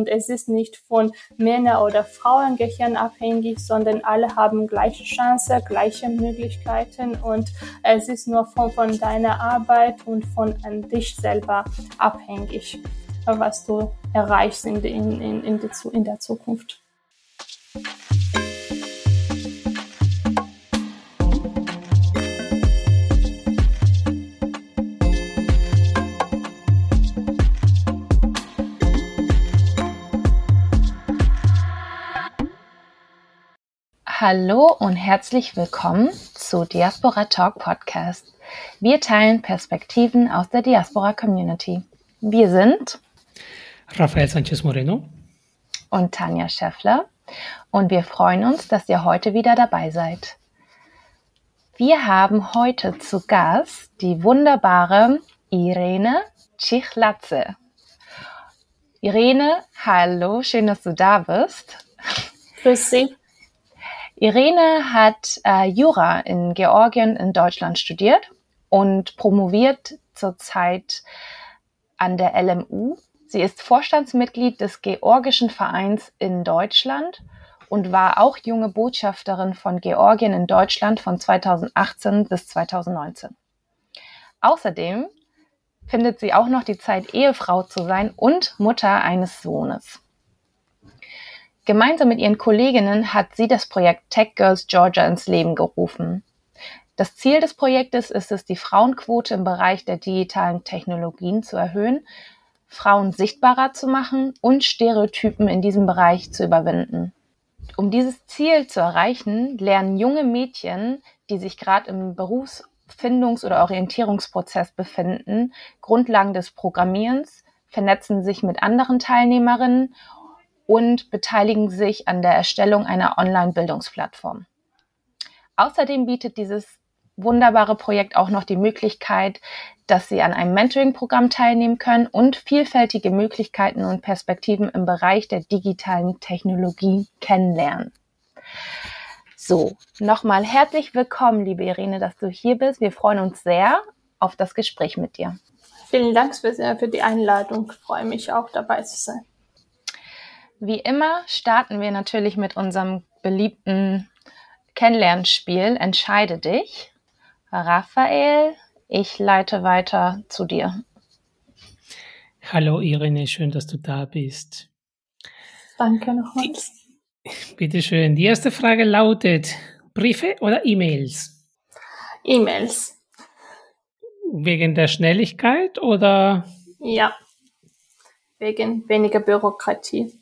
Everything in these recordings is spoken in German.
Und es ist nicht von Männer- oder Frauengehirn abhängig, sondern alle haben gleiche Chancen, gleiche Möglichkeiten und es ist nur von, von deiner Arbeit und von dich selber abhängig, was du erreichst in, in, in, in, in der Zukunft. Hallo und herzlich willkommen zu Diaspora Talk Podcast. Wir teilen Perspektiven aus der Diaspora Community. Wir sind Rafael Sanchez Moreno und Tanja Scheffler und wir freuen uns, dass ihr heute wieder dabei seid. Wir haben heute zu Gast die wunderbare Irene Chichlatze. Irene, hallo, schön, dass du da bist. Grüß Sie. Irene hat äh, Jura in Georgien in Deutschland studiert und promoviert zurzeit an der LMU. Sie ist Vorstandsmitglied des Georgischen Vereins in Deutschland und war auch junge Botschafterin von Georgien in Deutschland von 2018 bis 2019. Außerdem findet sie auch noch die Zeit, Ehefrau zu sein und Mutter eines Sohnes. Gemeinsam mit ihren Kolleginnen hat sie das Projekt Tech Girls Georgia ins Leben gerufen. Das Ziel des Projektes ist es, die Frauenquote im Bereich der digitalen Technologien zu erhöhen, Frauen sichtbarer zu machen und Stereotypen in diesem Bereich zu überwinden. Um dieses Ziel zu erreichen, lernen junge Mädchen, die sich gerade im Berufsfindungs- oder Orientierungsprozess befinden, Grundlagen des Programmierens, vernetzen sich mit anderen Teilnehmerinnen und beteiligen sich an der Erstellung einer Online-Bildungsplattform. Außerdem bietet dieses wunderbare Projekt auch noch die Möglichkeit, dass Sie an einem Mentoring-Programm teilnehmen können und vielfältige Möglichkeiten und Perspektiven im Bereich der digitalen Technologie kennenlernen. So, nochmal herzlich willkommen, liebe Irene, dass du hier bist. Wir freuen uns sehr auf das Gespräch mit dir. Vielen Dank für, die Einladung. Ich freue mich auch dabei zu sein. Wie immer starten wir natürlich mit unserem beliebten Kennenlernspiel Entscheide dich. Raphael, ich leite weiter zu dir. Hallo Irene, schön, dass du da bist. Danke nochmals. Bitte schön. Die erste Frage lautet: Briefe oder E-Mails? E-Mails. Wegen der Schnelligkeit oder? Ja, wegen weniger Bürokratie.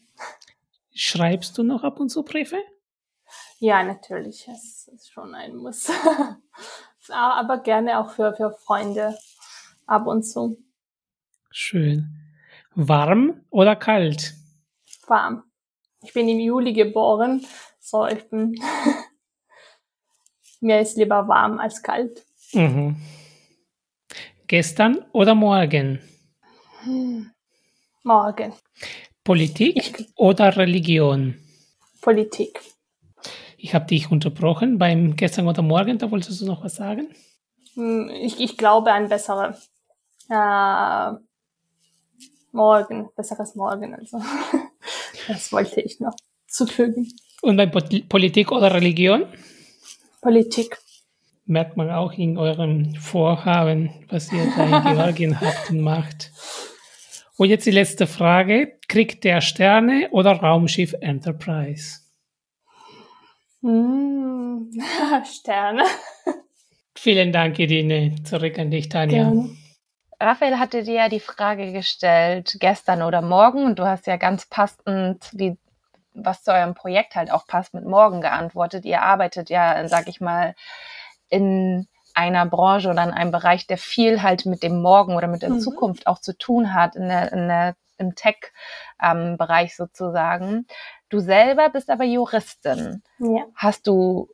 Schreibst du noch ab und zu Briefe? Ja, natürlich. Es ist schon ein Muss. Aber gerne auch für, für Freunde ab und zu. Schön. Warm oder kalt? Warm. Ich bin im Juli geboren, so ich bin. Mir ist lieber warm als kalt. Mhm. Gestern oder morgen? Morgen. Politik oder Religion? Politik. Ich habe dich unterbrochen beim gestern oder morgen, da wolltest du noch was sagen? Hm, ich, ich glaube an bessere äh, Morgen, besseres Morgen. Also das wollte ich noch zufügen. Und bei Politik oder Religion? Politik. Merkt man auch in eurem Vorhaben, was ihr da in Georgien habt und macht. Und jetzt die letzte Frage. Kriegt der Sterne oder Raumschiff Enterprise? Mm, Sterne. Vielen Dank, Edine. Zurück an dich, Tanja. Gerne. Raphael hatte dir ja die Frage gestellt, gestern oder morgen, und du hast ja ganz passend, wie, was zu eurem Projekt halt auch passt, mit morgen geantwortet. Ihr arbeitet ja, sag ich mal, in einer Branche oder in einem Bereich, der viel halt mit dem Morgen oder mit der mhm. Zukunft auch zu tun hat, in der, in der, im Tech-Bereich ähm, sozusagen. Du selber bist aber Juristin. Ja. Hast du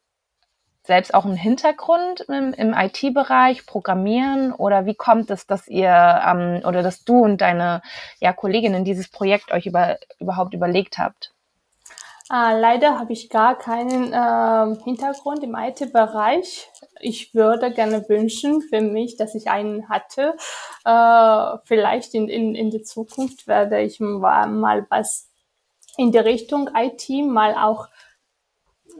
selbst auch einen Hintergrund im, im IT-Bereich, Programmieren oder wie kommt es, dass ihr ähm, oder dass du und deine ja, Kolleginnen dieses Projekt euch über, überhaupt überlegt habt? Äh, leider habe ich gar keinen äh, Hintergrund im IT-Bereich. Ich würde gerne wünschen für mich, dass ich einen hatte. Äh, vielleicht in, in, in der Zukunft werde ich mal was in die Richtung IT mal auch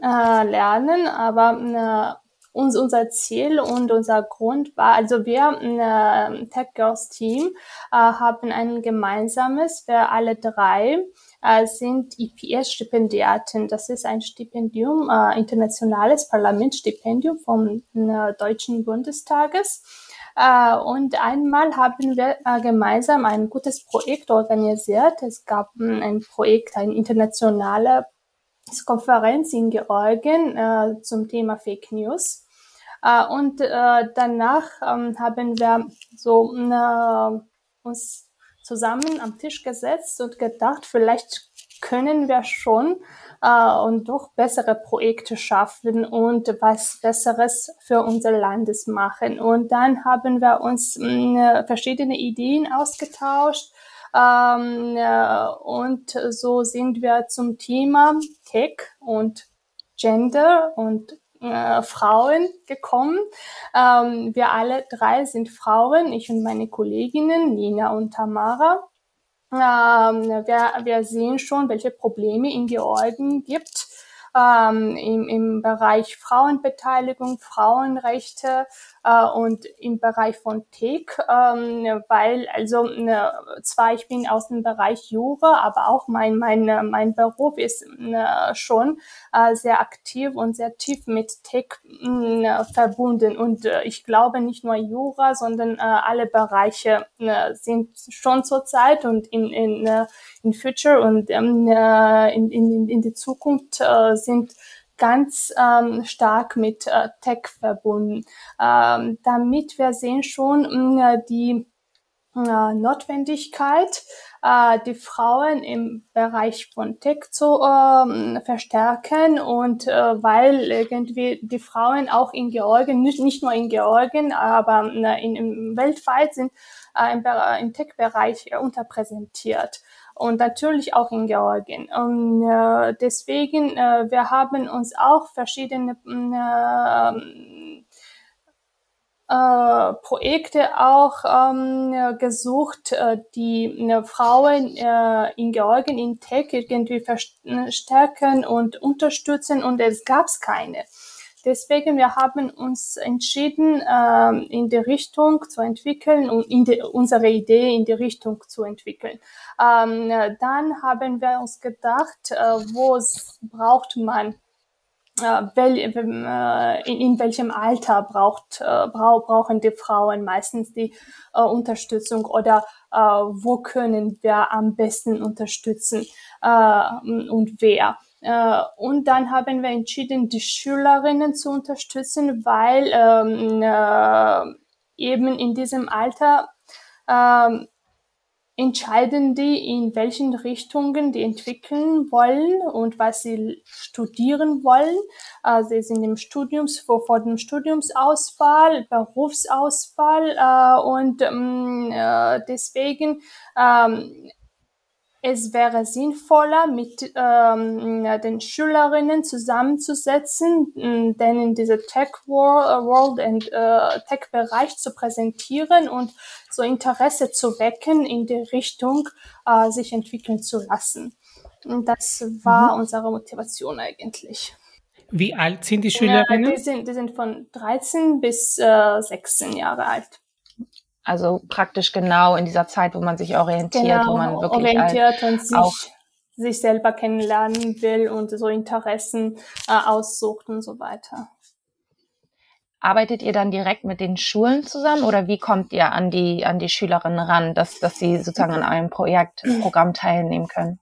äh, lernen, aber äh, uns, unser Ziel und unser Grund war, also wir, äh, Tech Girls Team, äh, haben ein gemeinsames, wir alle drei sind IPS-Stipendiaten. Das ist ein Stipendium, äh, internationales Parlamentsstipendium vom äh, Deutschen Bundestages. Uh, und einmal haben wir uh, gemeinsam ein gutes Projekt organisiert. Es gab um, ein Projekt, eine internationale Konferenz in Georgien uh, zum Thema Fake News. und danach um, haben wir so uns zusammen am Tisch gesetzt und gedacht, vielleicht können wir schon äh, und doch bessere Projekte schaffen und was Besseres für unser Landes machen. Und dann haben wir uns mh, mm, verschiedene Ideen ausgetauscht. Ähm, äh, und so sind wir zum Thema Tech und Gender und äh, Frauen gekommen. Ähm, wir alle drei sind Frauen, ich und meine Kolleginnen Nina und Tamara. Ähm, wir, wir sehen schon, welche Probleme in Georgien gibt ähm, im, im Bereich Frauenbeteiligung, Frauenrechte äh, und im Bereich von Tech, ähm, weil also äh, zwar ich bin aus dem Bereich Jura, aber auch mein mein mein Beruf ist äh, schon äh, sehr aktiv und sehr tief mit Tech äh, verbunden. Und äh, ich glaube nicht nur Jura, sondern äh, alle Bereiche äh, sind schon zurzeit und in in äh, in Future und ähm, äh, in, in, in die Zukunft äh, sind ganz ähm, stark mit äh, Tech verbunden. Ähm, damit wir sehen schon äh, die äh, Notwendigkeit, äh, die Frauen im Bereich von Tech zu äh, verstärken und äh, weil irgendwie die Frauen auch in Georgien, nicht, nicht nur in Georgien, aber äh, in, in weltweit sind äh, im, im Tech-Bereich unterpräsentiert und natürlich auch in Georgien. Und äh, deswegen, äh, wir haben uns auch verschiedene äh, äh, Projekte auch ähm, gesucht, äh, die äh, Frauen äh, in Georgien in Tech irgendwie verstärken und unterstützen und es gab keine. Deswegen, wir haben uns entschieden, äh, in die Richtung zu entwickeln und in die, unsere Idee in die Richtung zu entwickeln. Ähm, dann haben wir uns gedacht, äh, wo braucht man äh, wel, äh, in, welchem Alter braucht, äh, brau, brauchen die Frauen meistens die äh, Unterstützung oder äh, wo können wir am besten unterstützen äh, und wer. Äh, und dann haben wir entschieden, die Schülerinnen zu unterstützen, weil ähm, äh, eben in diesem Alter ähm, entscheiden die, in welchen Richtungen die entwickeln wollen und was sie studieren wollen. Äh, sie sind im Studiums, vor, vor dem Studiumsauswahl, Berufsauswahl äh, und ähm, äh, deswegen ähm, es wäre sinnvoller, mit ähm, den Schülerinnen zusammenzusetzen, denen diese Tech World und äh, Tech Bereich zu präsentieren und so Interesse zu wecken, in die Richtung äh, sich entwickeln zu lassen. Und das war mhm. unsere Motivation eigentlich. Wie alt sind die Schülerinnen? Ja, die, sind, die sind von 13 bis äh, 16 Jahre alt. Also praktisch genau in dieser Zeit, wo man sich orientiert, genau, wo man wirklich orientiert und sich, auch sich selber kennenlernen will und so Interessen äh, aussucht und so weiter. Arbeitet ihr dann direkt mit den Schulen zusammen oder wie kommt ihr an die, an die Schülerinnen ran, dass, dass sie sozusagen an einem Projekt, Programm teilnehmen können?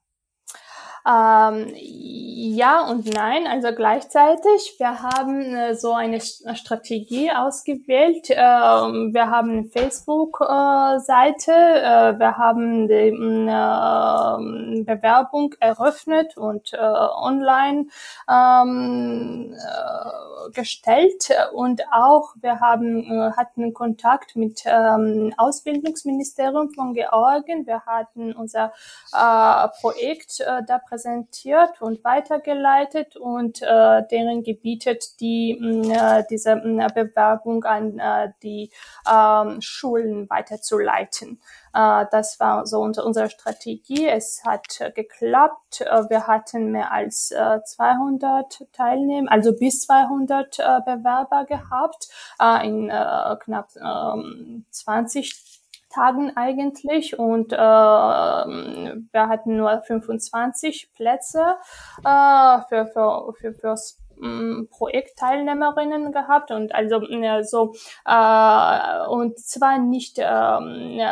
Ähm, ja und nein, also gleichzeitig. Wir haben äh, so eine Strategie ausgewählt. Äh, wir haben eine Facebook-Seite, äh, wir haben die äh, Bewerbung eröffnet und äh, online ähm, äh, gestellt und auch wir haben hatten Kontakt mit ähm, Ausbildungsministerium von Georgien. Wir hatten unser Projekt da präsentiert präsentiert und weitergeleitet und äh, deren gebietet die äh, diese äh, Bewerbung an äh, die äh, Schulen weiterzuleiten. Äh, das war so unter unserer Strategie. Es hat äh, geklappt. Äh, wir hatten mehr als äh, 200 Teilnehmer, also bis 200 äh, Bewerber gehabt äh, in äh, knapp äh, 20 Tagen eigentlich. Und äh, wir hatten nur 25 Plätze äh, für, für, für, fürs mm, Projektteilnehmerinnen gehabt. Und also so äh, und zwar nicht äh,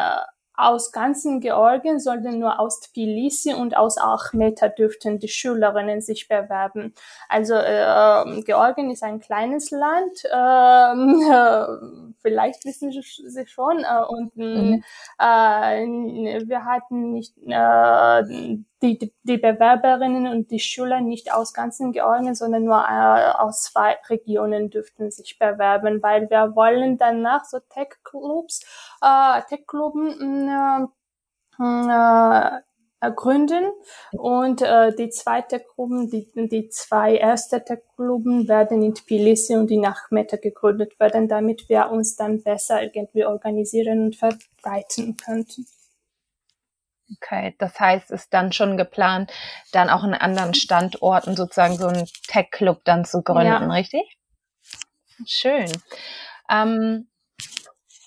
aus ganzen Georgien, sondern nur aus Tbilisi und aus Achmeta dürften die Schülerinnen sich bewerben. Also äh, Georgien ist ein kleines Land, ähm, äh, vielleicht wissen Sie schon, äh, und mhm. äh, wir hatten nicht die, die Bewerberinnen und die Schüler nicht aus ganzen Georgien, sondern nur äh, aus zwei Regionen dürften sich bewerben, weil wir wollen danach so Tech-Clubs, äh, Tech-Cluben äh, äh, gründen und äh, die zweite Gruppen, die, die zwei erste Tech-Gruppen werden in Tbilisi und in Achmeta gegründet werden, damit wir uns dann besser irgendwie organisieren und verbreiten könnten. Okay, das heißt, ist dann schon geplant, dann auch in anderen Standorten sozusagen so einen Tech-Club dann zu gründen, ja. richtig? Schön. Ähm,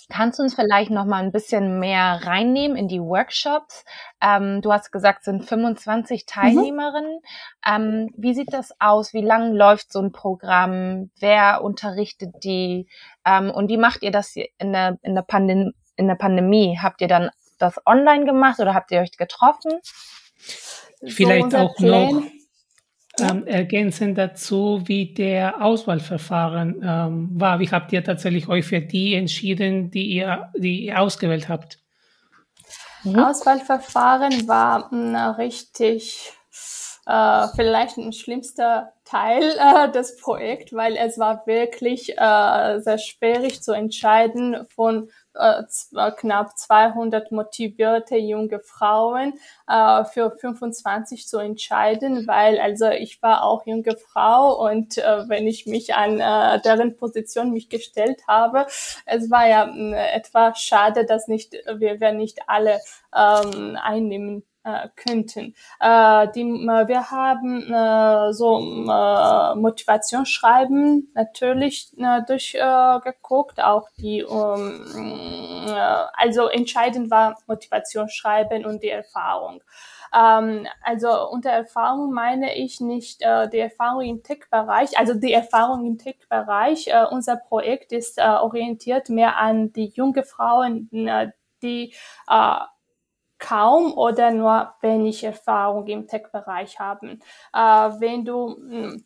kannst du uns vielleicht noch mal ein bisschen mehr reinnehmen in die Workshops? Ähm, du hast gesagt, es sind 25 mhm. Teilnehmerinnen. Mhm. Ähm, wie sieht das aus? Wie lang läuft so ein Programm? Wer unterrichtet die? Ähm, und wie macht ihr das in der, in der, Pandem in der Pandemie? Habt ihr dann das online gemacht oder habt ihr euch getroffen? Vielleicht so auch noch ähm, ergänzend dazu, wie der Auswahlverfahren ähm, war. Wie habt ihr tatsächlich euch für die entschieden, die ihr, die ihr ausgewählt habt? Mhm. Auswahlverfahren war mh, richtig äh, vielleicht ein schlimmster Teil äh, des Projekts, weil es war wirklich äh, sehr schwierig zu entscheiden von äh, knapp 200 motivierte junge Frauen äh, für 25 zu entscheiden, weil also ich war auch junge Frau und äh, wenn ich mich an äh, deren Position mich gestellt habe, es war ja äh, etwa schade, dass nicht wir, wir nicht alle ähm, einnehmen äh, könnten. Äh, die, äh, wir haben äh, so äh, Motivationsschreiben natürlich äh, durchgeguckt, äh, auch die, ähm, äh, also entscheidend war Motivationsschreiben und die Erfahrung. Ähm, also unter Erfahrung meine ich nicht äh, die Erfahrung im Tech-Bereich, also die Erfahrung im Tech-Bereich. Äh, unser Projekt ist äh, orientiert mehr an die junge Frauen, äh, die äh, kaum oder nur wenig Erfahrung im Tech-Bereich haben. Äh, wenn du hm,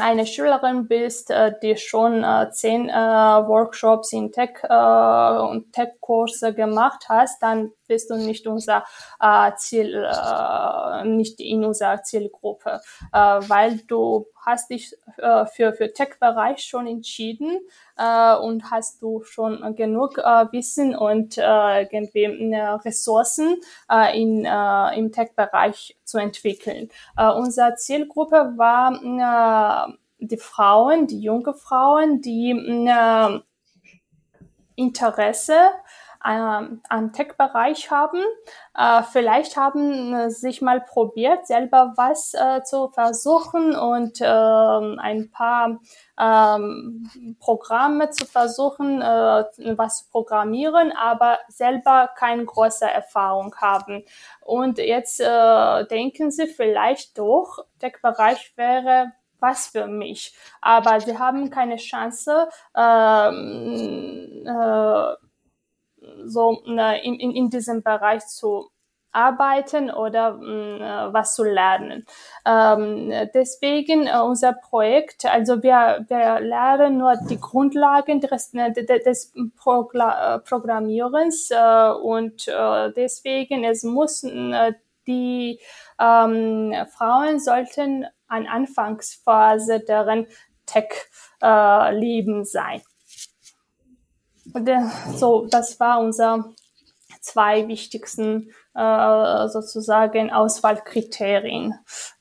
eine Schülerin bist, äh, die schon äh, zehn äh, Workshops in Tech und Tech-Kurse gemacht hast, dann bist du nicht unser äh, Ziel, äh, nicht in unserer Zielgruppe, äh, weil du hast dich äh, für für Tech-Bereich schon entschieden äh, und hast du schon genug äh, Wissen und äh, irgendwie äh, Ressourcen äh, in äh, im Tech-Bereich zu entwickeln. Äh, unsere Zielgruppe war äh, die Frauen, die junge Frauen, die äh, Interesse ähm, am Tech-Bereich haben. Äh, vielleicht haben äh, sich mal probiert, selber was äh, zu versuchen und äh, ein paar ähm, Programme zu versuchen, äh, was zu programmieren, aber selber keine große Erfahrung haben. Und jetzt äh, denken sie vielleicht doch, Tech-Bereich wäre was für mich. Aber sie haben keine Chance, ähm, äh, so in, in, in diesem Bereich zu arbeiten oder äh, was zu lernen. Ähm, deswegen äh, unser Projekt, also wir, wir lernen nur die Grundlagen des, äh, des Progla äh, Programmierens äh, und äh, deswegen es müssen äh, die ähm, Frauen sollten an Anfangsphase deren Tech-Leben sein. So, das war unser zwei wichtigsten äh, sozusagen Auswahlkriterien.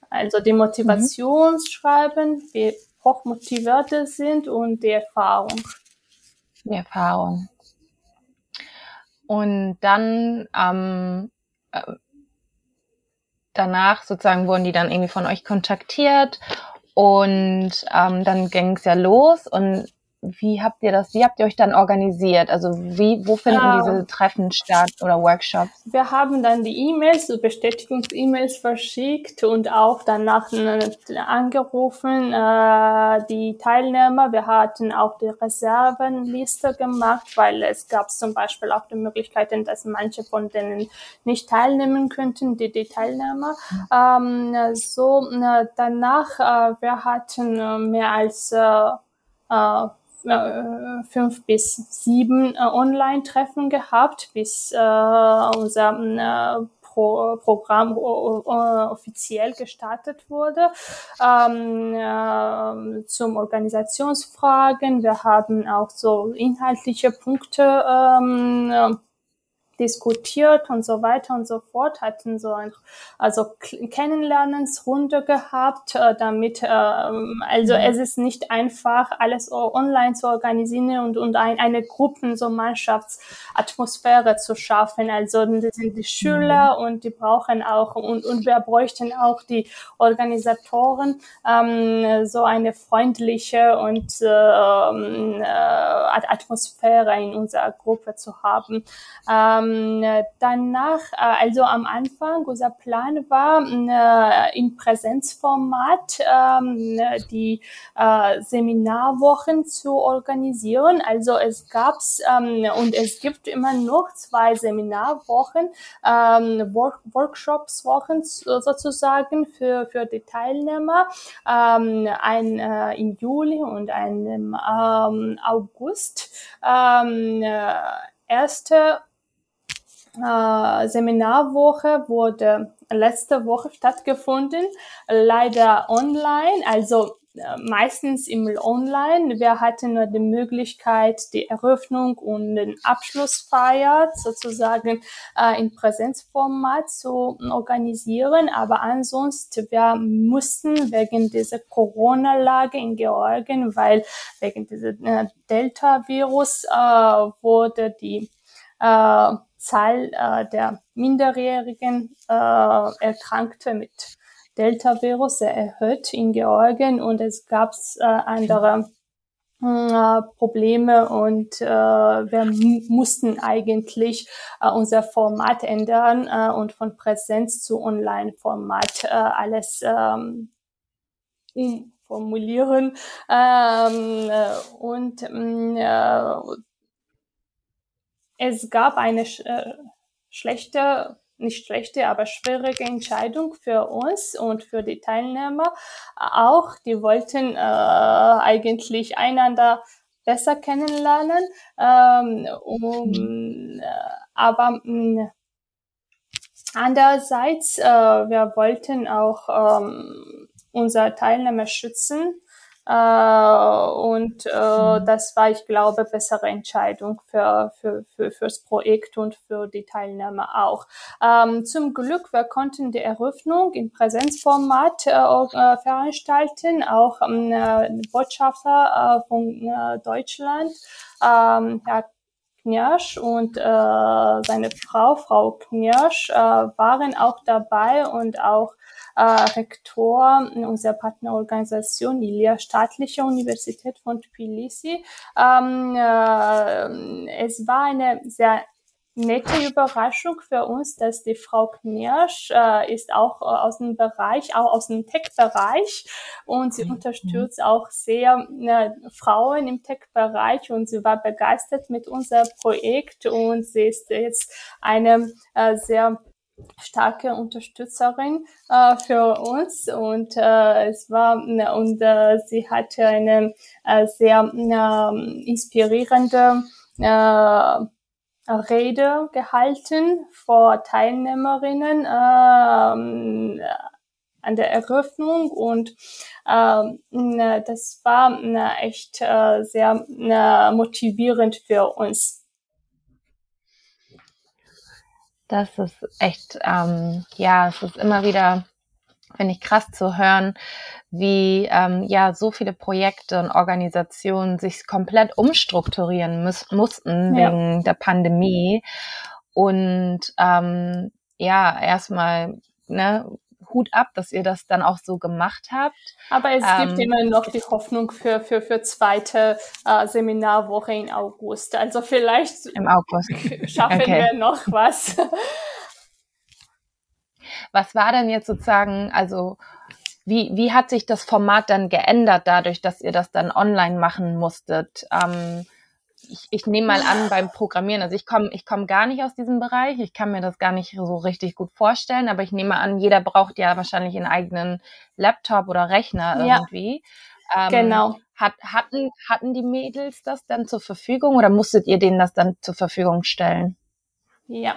Also die Motivationsschreiben, mhm. wie hochmotivierte sind und die Erfahrung. Die Erfahrung. Und dann ähm, äh, danach sozusagen wurden die dann irgendwie von euch kontaktiert und ähm, dann ging es ja los und wie habt ihr das, wie habt ihr euch dann organisiert? Also wie, wo finden ähm, diese Treffen statt oder Workshops? Wir haben dann die E-Mails, so Bestätigungs-E-Mails verschickt und auch danach angerufen, äh, die Teilnehmer. Wir hatten auch die Reservenliste gemacht, weil es gab zum Beispiel auch die Möglichkeiten, dass manche von denen nicht teilnehmen könnten, die, die Teilnehmer. Mhm. Ähm, so, äh, danach, äh, wir hatten äh, mehr als äh, äh äh, fünf bis sieben äh, Online-Treffen gehabt, bis äh, unser äh, Pro Programm offiziell gestartet wurde. Ähm, äh, zum Organisationsfragen. Wir haben auch so inhaltliche Punkte ähm, diskutiert und so weiter und so fort, hatten so ein, also Kennenlernensrunde gehabt, äh, damit, äh, also mhm. es ist nicht einfach, alles online zu organisieren und, und ein, eine Gruppen, so Mannschaftsatmosphäre zu schaffen. Also das sind die Schüler mhm. und die brauchen auch, und, und wir bräuchten auch die Organisatoren, ähm, so eine freundliche und äh, äh, Atmosphäre in unserer Gruppe zu haben. Ähm, ähm, danach, äh, also am Anfang, unser Plan war, äh, in Präsenzformat ähm, die äh, Seminarwochen zu organisieren. Also es gab ähm, und es gibt immer noch zwei Seminarwochen, ähm, Work Workshopswochen sozusagen für, für die Teilnehmer, ähm, ein äh, im Juli und ein im ähm, August. Ähm, äh, erste äh, Seminarwoche wurde letzte Woche stattgefunden, leider online, also äh, meistens im Online. Wir hatten nur die Möglichkeit, die Eröffnung und den Abschlussfeier sozusagen äh, in Präsenzformat zu organisieren. Aber ansonsten, wir mussten wegen dieser Corona-Lage in Georgien, weil wegen dieser äh, Delta-Virus äh, wurde die äh, Zahl äh, der Minderjährigen äh, Erkrankte mit Delta-Virus sehr erhöht in Georgien und es gab äh, andere äh, Probleme und äh, wir mussten eigentlich äh, unser Format ändern äh, und von Präsenz zu Online-Format äh, alles ähm, umformulieren. Ähm, äh, und äh, es gab eine sch äh, schlechte, nicht schlechte, aber schwierige Entscheidung für uns und für die Teilnehmer. Auch die wollten äh, eigentlich einander besser kennenlernen. Ähm, um, äh, aber mh, mm, andererseits, äh, wir wollten auch ähm, unsere Teilnehmer schützen und äh, mhm. das war, ich glaube, bessere Entscheidung für, für, für, fürs Projekt und für die Teilnehmer auch. Ähm, zum Glück, wir konnten die Eröffnung in Präsenzformat äh, äh veranstalten, auch ähm, äh, Botschafter äh, von äh, Deutschland, ähm, Herr Knirsch und äh, seine Frau, Frau Knirsch, äh, waren auch dabei und auch äh, Rektor unserer Partnerorganisation, Ilia Staatliche Universität von Tbilisi. Ähm, äh, es war eine sehr nette Überraschung für uns, dass die Frau Knirsch äh, ist auch äh, aus dem Bereich, auch aus dem Tech-Bereich. Und sie mhm. unterstützt auch sehr äh, Frauen im Tech-Bereich. Und sie war begeistert mit unserem Projekt. Und sie ist jetzt eine äh, sehr starke Unterstützerin äh, für uns. Und äh, es war ne, und äh, sie hatte eine äh, sehr äh, inspirierende äh, Rede gehalten vor Teilnehmerinnen äh, an der Eröffnung und äh, das war äh, echt äh, sehr äh, motivierend für uns. Das ist echt, ähm, ja, es ist immer wieder, finde ich, krass zu hören, wie ähm, ja so viele Projekte und Organisationen sich komplett umstrukturieren muss, mussten ja. wegen der Pandemie. Und ähm, ja, erstmal ne, Hut ab, dass ihr das dann auch so gemacht habt. Aber es ähm, gibt immer noch die Hoffnung für, für, für zweite äh, Seminarwoche in August. Also vielleicht im August. schaffen okay. wir noch was. Was war denn jetzt sozusagen, also wie, wie hat sich das Format dann geändert dadurch, dass ihr das dann online machen musstet? Ähm, ich, ich nehme mal an beim Programmieren, also ich komme ich komm gar nicht aus diesem Bereich, ich kann mir das gar nicht so richtig gut vorstellen, aber ich nehme an, jeder braucht ja wahrscheinlich einen eigenen Laptop oder Rechner irgendwie. Ja, ähm, genau. Hat, hatten, hatten die Mädels das dann zur Verfügung oder musstet ihr denen das dann zur Verfügung stellen? Ja,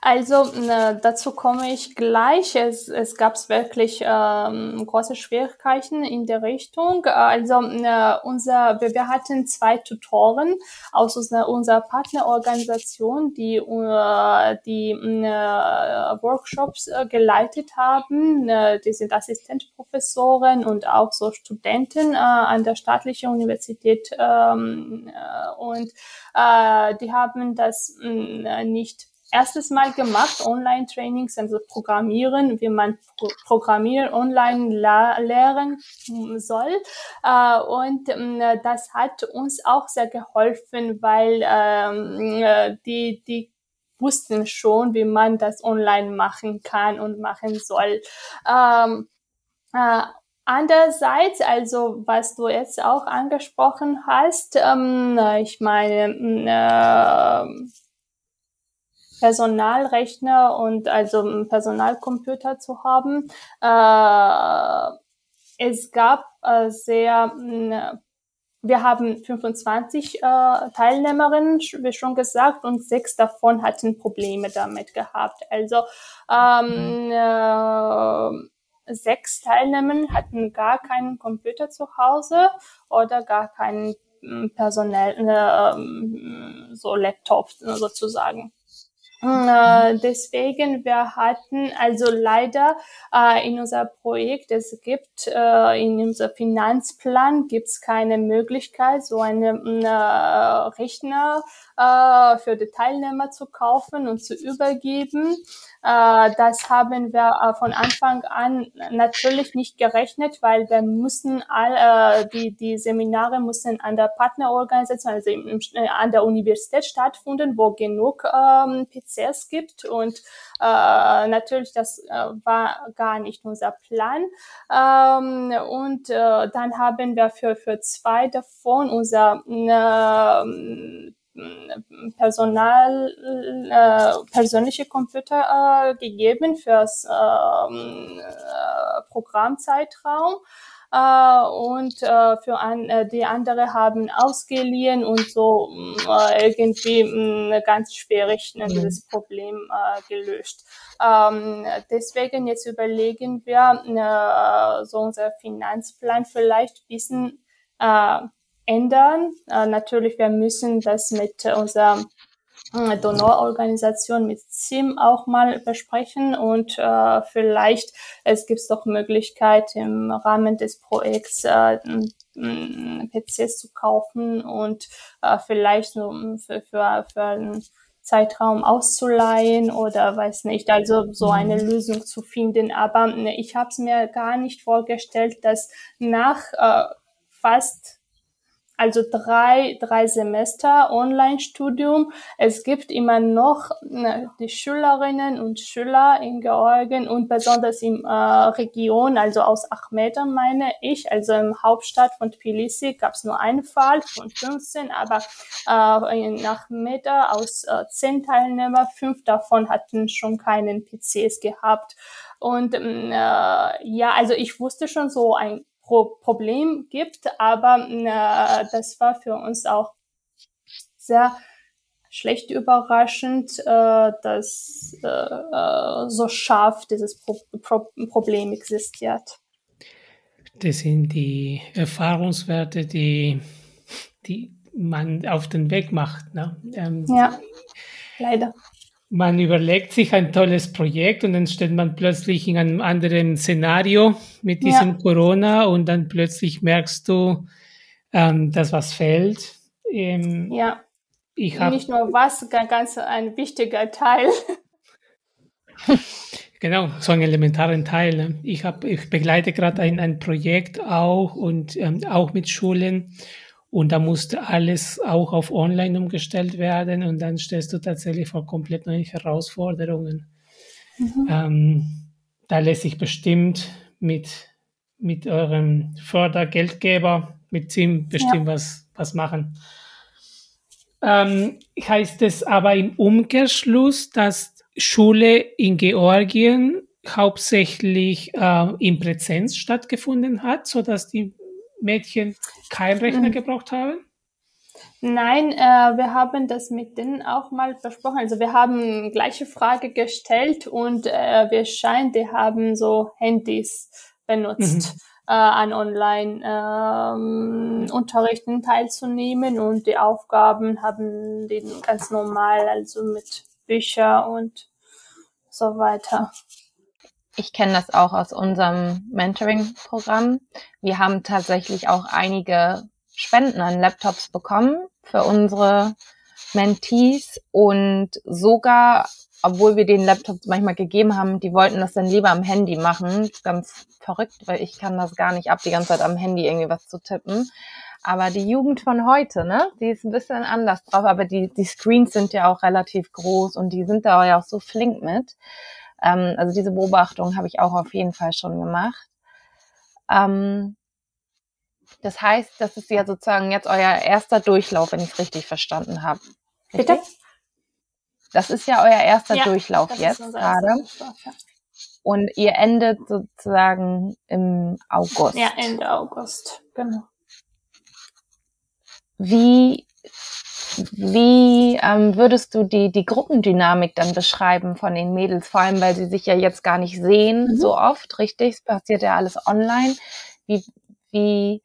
also äh, dazu komme ich gleich. Es, es gab wirklich ähm, große Schwierigkeiten in der Richtung. Also äh, unser, wir, wir hatten zwei Tutoren aus unserer, unserer Partnerorganisation, die äh, die äh, Workshops äh, geleitet haben. Äh, die sind Assistentprofessoren und auch so Studenten äh, an der staatlichen Universität ähm, äh, und äh, die haben das äh, nicht erstes Mal gemacht, Online-Trainings, also Programmieren, wie man Pro Programmieren online lernen soll. Äh, und äh, das hat uns auch sehr geholfen, weil ähm, äh, die, die wussten schon, wie man das online machen kann und machen soll. Ähm, äh, Andererseits, also was du jetzt auch angesprochen hast, ähm, ich meine, äh, Personalrechner und also einen Personalcomputer zu haben. Äh, es gab äh, sehr, äh, wir haben 25 äh, Teilnehmerinnen, wie schon gesagt, und sechs davon hatten Probleme damit gehabt. Also ähm, mhm. äh, sechs Teilnehmer hatten gar keinen Computer zu Hause oder gar keinen hm, personell, äh, so Laptop sozusagen. Äh, deswegen, wir hatten also leider äh, in unser Projekt, es gibt äh, in unserem Finanzplan gibt es keine Möglichkeit, so einen äh, Rechner äh, für die Teilnehmer zu kaufen und zu übergeben. Äh, das haben wir äh, von Anfang an natürlich nicht gerechnet, weil wir müssen all, äh, die, die Seminare müssen an der Partnerorganisation, also im, an der Universität stattfinden, wo genug ähm, PCs gibt und äh, natürlich, das äh, war gar nicht unser Plan. Ähm, und äh, dann haben wir für, für zwei davon unser äh, Personal, äh, persönliche Computer äh, gegeben fürs ähm, äh, Programmzeitraum. Äh, und äh, für an, äh, die andere haben ausgeliehen und so äh, irgendwie mh, mm, ganz schwierig ne, mhm. dieses Problem äh, gelöst. Ähm, deswegen jetzt überlegen wir äh, so unser Finanzplan vielleicht bisschen äh, ändern. Äh, natürlich, wir müssen das mit unserer äh, Donororganisation mit SIM auch mal besprechen und äh, vielleicht es gibt doch Möglichkeit im Rahmen des Projekts äh, PCs zu kaufen und äh, vielleicht so für, für, für einen Zeitraum auszuleihen oder weiß nicht, also so eine mhm. Lösung zu finden. Aber ne, ich habe es mir gar nicht vorgestellt, dass nach äh, fast also drei, drei Semester Online-Studium. Es gibt immer noch die Schülerinnen und Schüler in Georgien und besonders im äh, Region, also aus Achmeda meine ich, also im Hauptstadt von Tbilisi gab es nur einen Fall von 15, aber äh, in Achmeda aus äh, zehn Teilnehmer, fünf davon hatten schon keinen PCs gehabt. Und äh, ja, also ich wusste schon so ein Pro Problem gibt, aber äh, das war für uns auch sehr schlecht überraschend, äh, dass äh, äh, so scharf dieses Pro Pro Problem existiert. Das sind die Erfahrungswerte, die, die man auf den Weg macht. Ne? Ähm, ja, leider. Man überlegt sich ein tolles Projekt und dann steht man plötzlich in einem anderen Szenario mit diesem ja. Corona und dann plötzlich merkst du, ähm, dass was fällt. Ähm, ja. Ich hab, Nicht nur was, ganz ein wichtiger Teil. genau, so einen elementaren Teil. Ne? Ich, hab, ich begleite gerade ein, ein Projekt auch und ähm, auch mit Schulen und da musste alles auch auf Online umgestellt werden und dann stellst du tatsächlich vor komplett neuen Herausforderungen. Mhm. Ähm, da lässt sich bestimmt mit, mit eurem Fördergeldgeber, mit Team bestimmt ja. was, was machen. Ähm, heißt es aber im Umkehrschluss, dass Schule in Georgien hauptsächlich äh, in Präsenz stattgefunden hat, so dass die Mädchen keinen Rechner mhm. gebraucht haben? Nein, äh, wir haben das mit denen auch mal besprochen. Also wir haben gleiche Frage gestellt und äh, wir scheinen, die haben so Handys benutzt, mhm. äh, an Online-Unterrichten ähm, teilzunehmen und die Aufgaben haben die ganz normal, also mit Bücher und so weiter. Ich kenne das auch aus unserem Mentoring-Programm. Wir haben tatsächlich auch einige Spenden an Laptops bekommen für unsere Mentees und sogar, obwohl wir den Laptops manchmal gegeben haben, die wollten das dann lieber am Handy machen. Ganz verrückt, weil ich kann das gar nicht ab, die ganze Zeit am Handy irgendwie was zu tippen. Aber die Jugend von heute, ne, die ist ein bisschen anders drauf, aber die, die Screens sind ja auch relativ groß und die sind da ja auch so flink mit. Ähm, also diese Beobachtung habe ich auch auf jeden Fall schon gemacht. Ähm, das heißt, das ist ja sozusagen jetzt euer erster Durchlauf, wenn ich es richtig verstanden habe. Bitte? Das ist ja euer erster ja, Durchlauf jetzt gerade. Und ihr endet sozusagen im August. Ja, Ende August, genau. Wie wie ähm, würdest du die, die Gruppendynamik dann beschreiben von den Mädels, vor allem weil sie sich ja jetzt gar nicht sehen mhm. so oft, richtig? Es passiert ja alles online. Wie, wie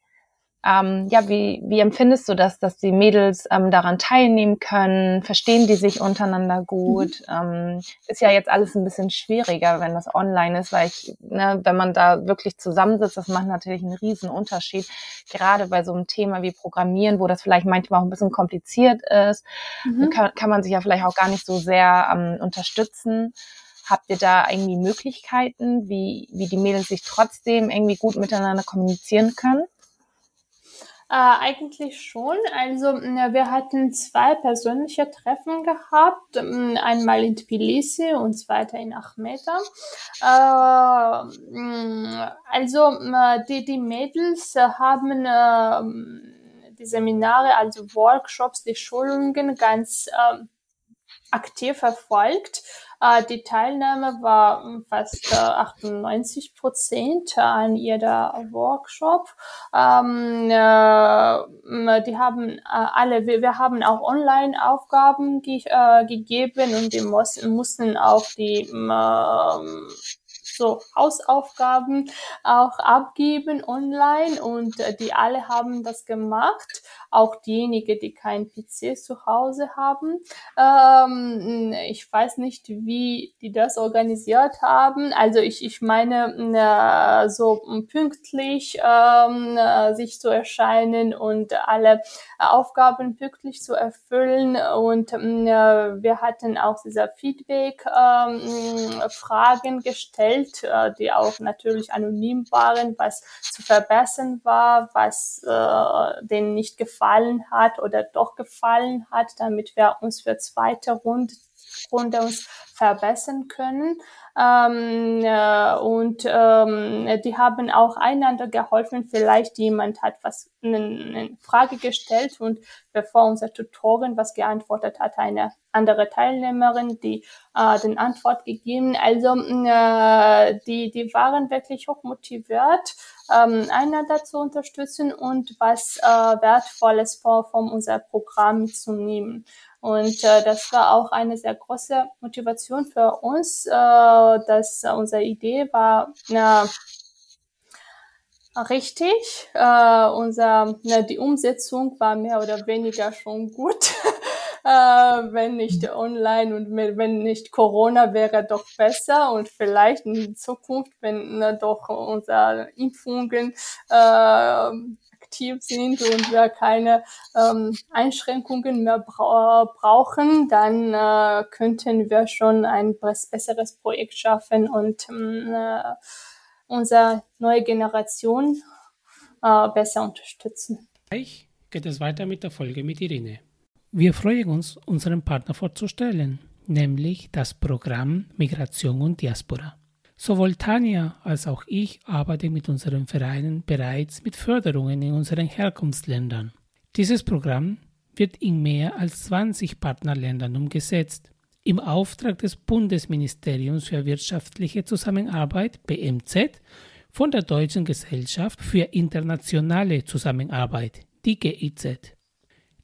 ähm, ja, wie, wie empfindest du das, dass die Mädels ähm, daran teilnehmen können? Verstehen die sich untereinander gut? Mhm. Ähm, ist ja jetzt alles ein bisschen schwieriger, wenn das online ist, weil ich, ne, wenn man da wirklich zusammensitzt, das macht natürlich einen riesen Unterschied. Gerade bei so einem Thema wie Programmieren, wo das vielleicht manchmal auch ein bisschen kompliziert ist, mhm. kann, kann man sich ja vielleicht auch gar nicht so sehr ähm, unterstützen. Habt ihr da irgendwie Möglichkeiten, wie, wie die Mädels sich trotzdem irgendwie gut miteinander kommunizieren können? Äh, eigentlich schon. Also wir hatten zwei persönliche Treffen gehabt, einmal in Tbilisi und zweiter in Achmeta. Äh, also die, die Mädels haben äh, die Seminare, also Workshops, die Schulungen ganz äh, aktiv verfolgt. Äh, die Teilnahme war fast äh, 98 Prozent an jeder Workshop. Ähm, äh, die haben äh, alle, wir, haben auch Online-Aufgaben ge äh, gegeben und die muss, mussten auch die äh, so Hausaufgaben auch abgeben online und äh, die alle haben das gemacht auch diejenigen, die kein PC zu Hause haben. Ähm, ich weiß nicht, wie die das organisiert haben. Also ich, ich meine, äh, so pünktlich ähm, äh, sich zu erscheinen und alle Aufgaben pünktlich zu erfüllen. Und äh, wir hatten auch dieser Feedback-Fragen ähm, gestellt, äh, die auch natürlich anonym waren, was zu verbessern war, was äh, denen nicht gefallen gefallen hat oder doch gefallen hat, damit wir uns für zweite Runde, Runde uns verbessern können. Ähm, äh, und ähm, die haben auch einander geholfen. Vielleicht jemand hat was eine, eine Frage gestellt und bevor unser Tutorin was geantwortet hat, eine andere Teilnehmerin, die äh, den Antwort gegeben. Also äh, die die waren wirklich hoch motiviert, ähm, einander zu unterstützen und was äh, wertvolles vor von unser Programm mitzunehmen. Und äh, das war auch eine sehr große Motivation für uns, äh, dass äh, unsere Idee war, na, richtig. Äh, unser, na, die Umsetzung war mehr oder weniger schon gut. äh, wenn nicht online und wenn nicht Corona wäre doch besser und vielleicht in Zukunft, wenn äh, doch unsere Impfungen äh, aktiv sind und wir keine ähm, Einschränkungen mehr bra brauchen, dann äh, könnten wir schon ein besseres Projekt schaffen und ähm, äh, unsere neue Generation äh, besser unterstützen. Gleich geht es weiter mit der Folge mit Irene. Wir freuen uns, unseren Partner vorzustellen, nämlich das Programm Migration und Diaspora. Sowohl Tanja als auch ich arbeiten mit unseren Vereinen bereits mit Förderungen in unseren Herkunftsländern. Dieses Programm wird in mehr als 20 Partnerländern umgesetzt. Im Auftrag des Bundesministeriums für wirtschaftliche Zusammenarbeit BMZ von der Deutschen Gesellschaft für internationale Zusammenarbeit, die GIZ.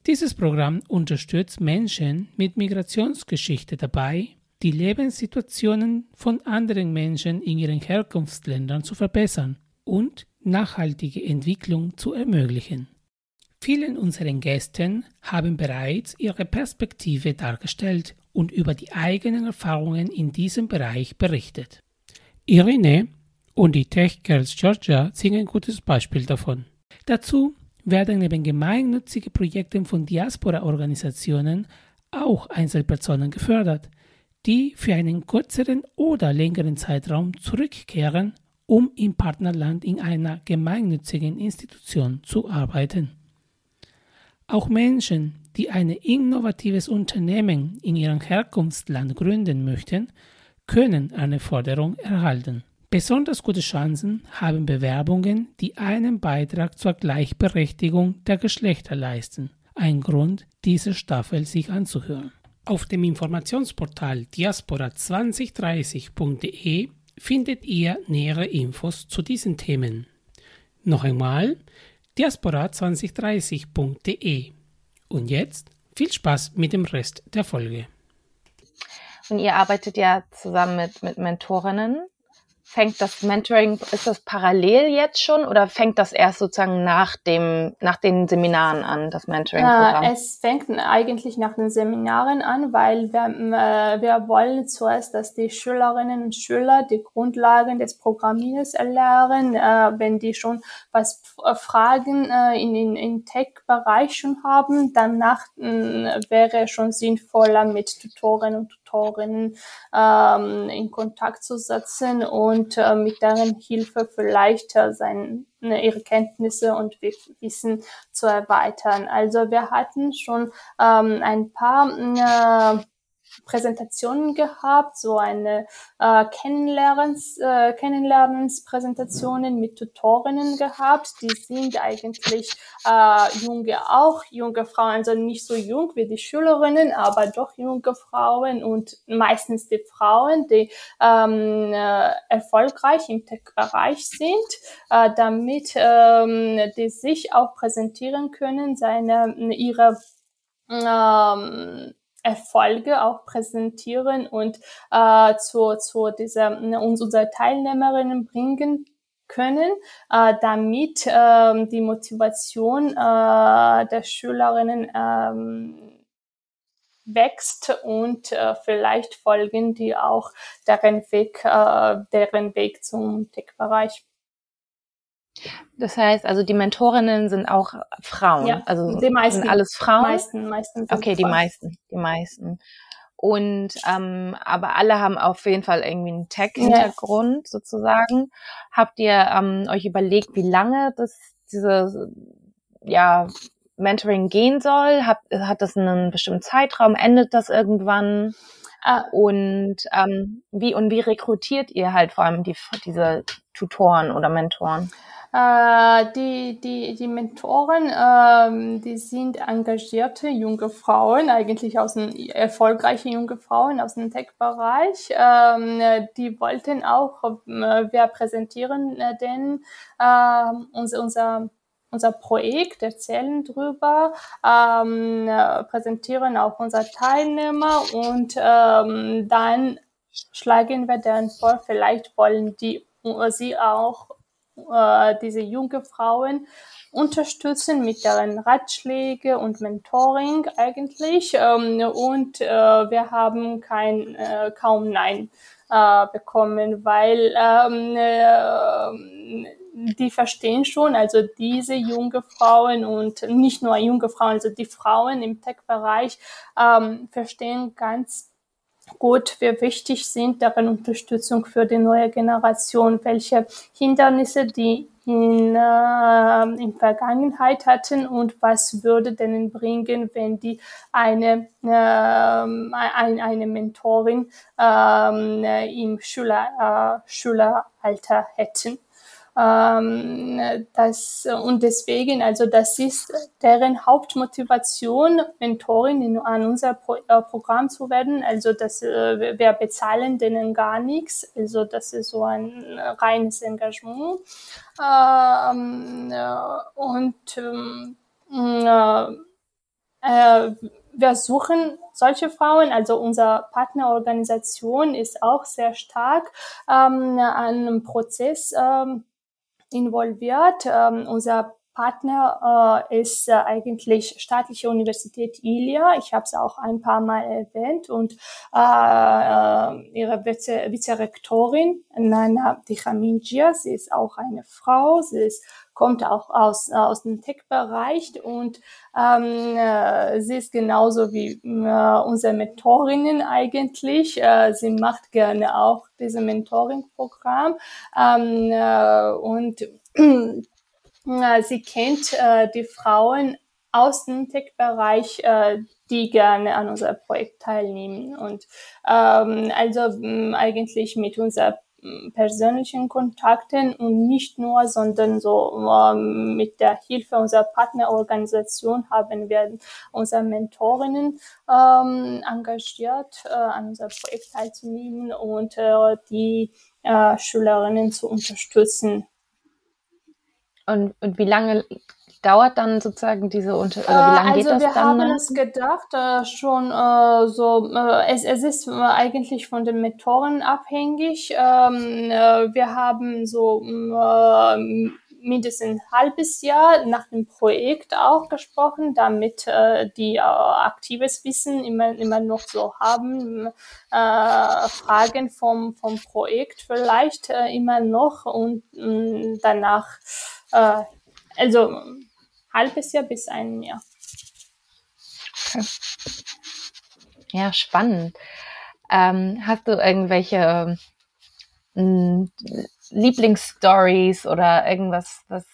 Dieses Programm unterstützt Menschen mit Migrationsgeschichte dabei, die Lebenssituationen von anderen Menschen in ihren Herkunftsländern zu verbessern und nachhaltige Entwicklung zu ermöglichen. Vielen unseren Gästen haben bereits ihre Perspektive dargestellt und über die eigenen Erfahrungen in diesem Bereich berichtet. Irene und die Tech Girls Georgia sind ein gutes Beispiel davon. Dazu werden neben gemeinnützigen Projekten von Diaspora-Organisationen auch Einzelpersonen gefördert, die für einen kürzeren oder längeren Zeitraum zurückkehren, um im Partnerland in einer gemeinnützigen Institution zu arbeiten. Auch Menschen, die ein innovatives Unternehmen in ihrem Herkunftsland gründen möchten, können eine Förderung erhalten. Besonders gute Chancen haben Bewerbungen, die einen Beitrag zur Gleichberechtigung der Geschlechter leisten. Ein Grund, diese Staffel sich anzuhören. Auf dem Informationsportal diaspora2030.de findet ihr nähere Infos zu diesen Themen. Noch einmal diaspora2030.de. Und jetzt viel Spaß mit dem Rest der Folge. Und ihr arbeitet ja zusammen mit, mit Mentorinnen fängt das Mentoring, ist das parallel jetzt schon oder fängt das erst sozusagen nach dem, nach den Seminaren an, das Mentoring-Programm? Äh, es fängt eigentlich nach den Seminaren an, weil wir, äh, wir wollen zuerst, dass die Schülerinnen und Schüler die Grundlagen des Programmierens erlernen, äh, wenn die schon was Fragen in, in, in Tech-Bereich schon haben, danach wäre schon sinnvoller mit Tutoren und Tutorinnen ähm, in Kontakt zu setzen und äh, mit deren Hilfe vielleicht äh, sein, ne, ihre Kenntnisse und Wissen zu erweitern. Also wir hatten schon ähm, ein paar äh, Präsentationen gehabt, so eine äh, Kennenlernens, äh, Kennenlernenspräsentationen mit Tutorinnen gehabt. Die sind eigentlich äh, junge auch, junge Frauen, also nicht so jung wie die Schülerinnen, aber doch junge Frauen und meistens die Frauen, die ähm, äh, erfolgreich im Tech-Bereich sind, äh, damit ähm, die sich auch präsentieren können, seine ihre ähm, Erfolge auch präsentieren und äh, zu, zu dieser, ne, uns unsere Teilnehmerinnen bringen können, äh, damit äh, die Motivation äh, der Schülerinnen ähm, wächst und äh, vielleicht folgen die auch deren Weg, äh, deren Weg zum Tech-Bereich. Das heißt, also die Mentorinnen sind auch Frauen. Ja, also die meisten. Sind alles Frauen? Meisten, meisten okay, die Frauen. meisten, die meisten. Und ähm, aber alle haben auf jeden Fall irgendwie einen Tech-Hintergrund ja. sozusagen. Habt ihr ähm, euch überlegt, wie lange das diese ja Mentoring gehen soll? Hat, hat das einen bestimmten Zeitraum? Endet das irgendwann? Ah. Und ähm, wie und wie rekrutiert ihr halt vor allem die, diese Tutoren oder Mentoren? Äh, die, die, die Mentoren, ähm, die sind engagierte junge Frauen, eigentlich aus dem erfolgreiche junge Frauen aus dem Tech-Bereich. Ähm, die wollten auch, äh, wir präsentieren äh, denn äh, unser, unser unser Projekt, erzählen drüber, ähm, präsentieren auch unsere Teilnehmer und ähm, dann schlagen wir dann vor, vielleicht wollen die sie auch äh, diese junge Frauen unterstützen mit deren Ratschläge und Mentoring eigentlich. Ähm, und äh, wir haben kein, äh, kaum Nein bekommen, weil ähm, äh, die verstehen schon, also diese junge Frauen und nicht nur junge Frauen, also die Frauen im Tech-Bereich ähm, verstehen ganz gut, wie wichtig sind deren Unterstützung für die neue Generation, welche Hindernisse die in, äh, in Vergangenheit hatten und was würde denen bringen, wenn die eine, äh, ein, eine Mentorin äh, im Schüler, äh, Schüleralter hätten. Ähm, das, und deswegen, also das ist deren Hauptmotivation, Mentorin in, an unser Pro, äh, Programm zu werden. Also das, äh, wir bezahlen denen gar nichts. Also das ist so ein reines Engagement. Ähm, äh, und ähm, äh, äh, wir suchen solche Frauen, also unsere Partnerorganisation ist auch sehr stark ähm, an einem Prozess ähm, involviert. Ähm, unser Partner äh, ist äh, eigentlich Staatliche Universität Ilia. Ich habe es auch ein paar Mal erwähnt und äh, äh ihre Vize Vizerektorin Nana Dichamingia, sie ist auch eine Frau, sie ist, kommt auch aus aus dem Tech-Bereich und ähm, äh, sie ist genauso wie äh, unsere Mentorinnen eigentlich. Äh, sie macht gerne auch dieses Mentoring-Programm ähm, äh, und Sie kennt äh, die Frauen aus dem Tech-Bereich, äh, die gerne an unser Projekt teilnehmen. Und ähm, also mh, eigentlich mit unseren persönlichen Kontakten und nicht nur, sondern so ähm, mit der Hilfe unserer Partnerorganisation haben wir unsere Mentorinnen ähm, engagiert, äh, an unser Projekt teilzunehmen und äh, die äh, Schülerinnen zu unterstützen. Und, und wie lange dauert dann sozusagen diese Unter oder wie lange also geht das wir dann? Wir haben es gedacht, äh, schon äh, so, äh, es, es ist eigentlich von den Mentoren abhängig. Ähm, äh, wir haben so äh, mindestens ein halbes Jahr nach dem Projekt auch gesprochen, damit äh, die äh, aktives Wissen immer, immer noch so haben, äh, Fragen vom, vom Projekt vielleicht äh, immer noch und mh, mm, danach, äh, also halbes Jahr bis ein Jahr. Okay. Ja, spannend. Ähm, hast du irgendwelche ähm, Lieblingsstories oder irgendwas, was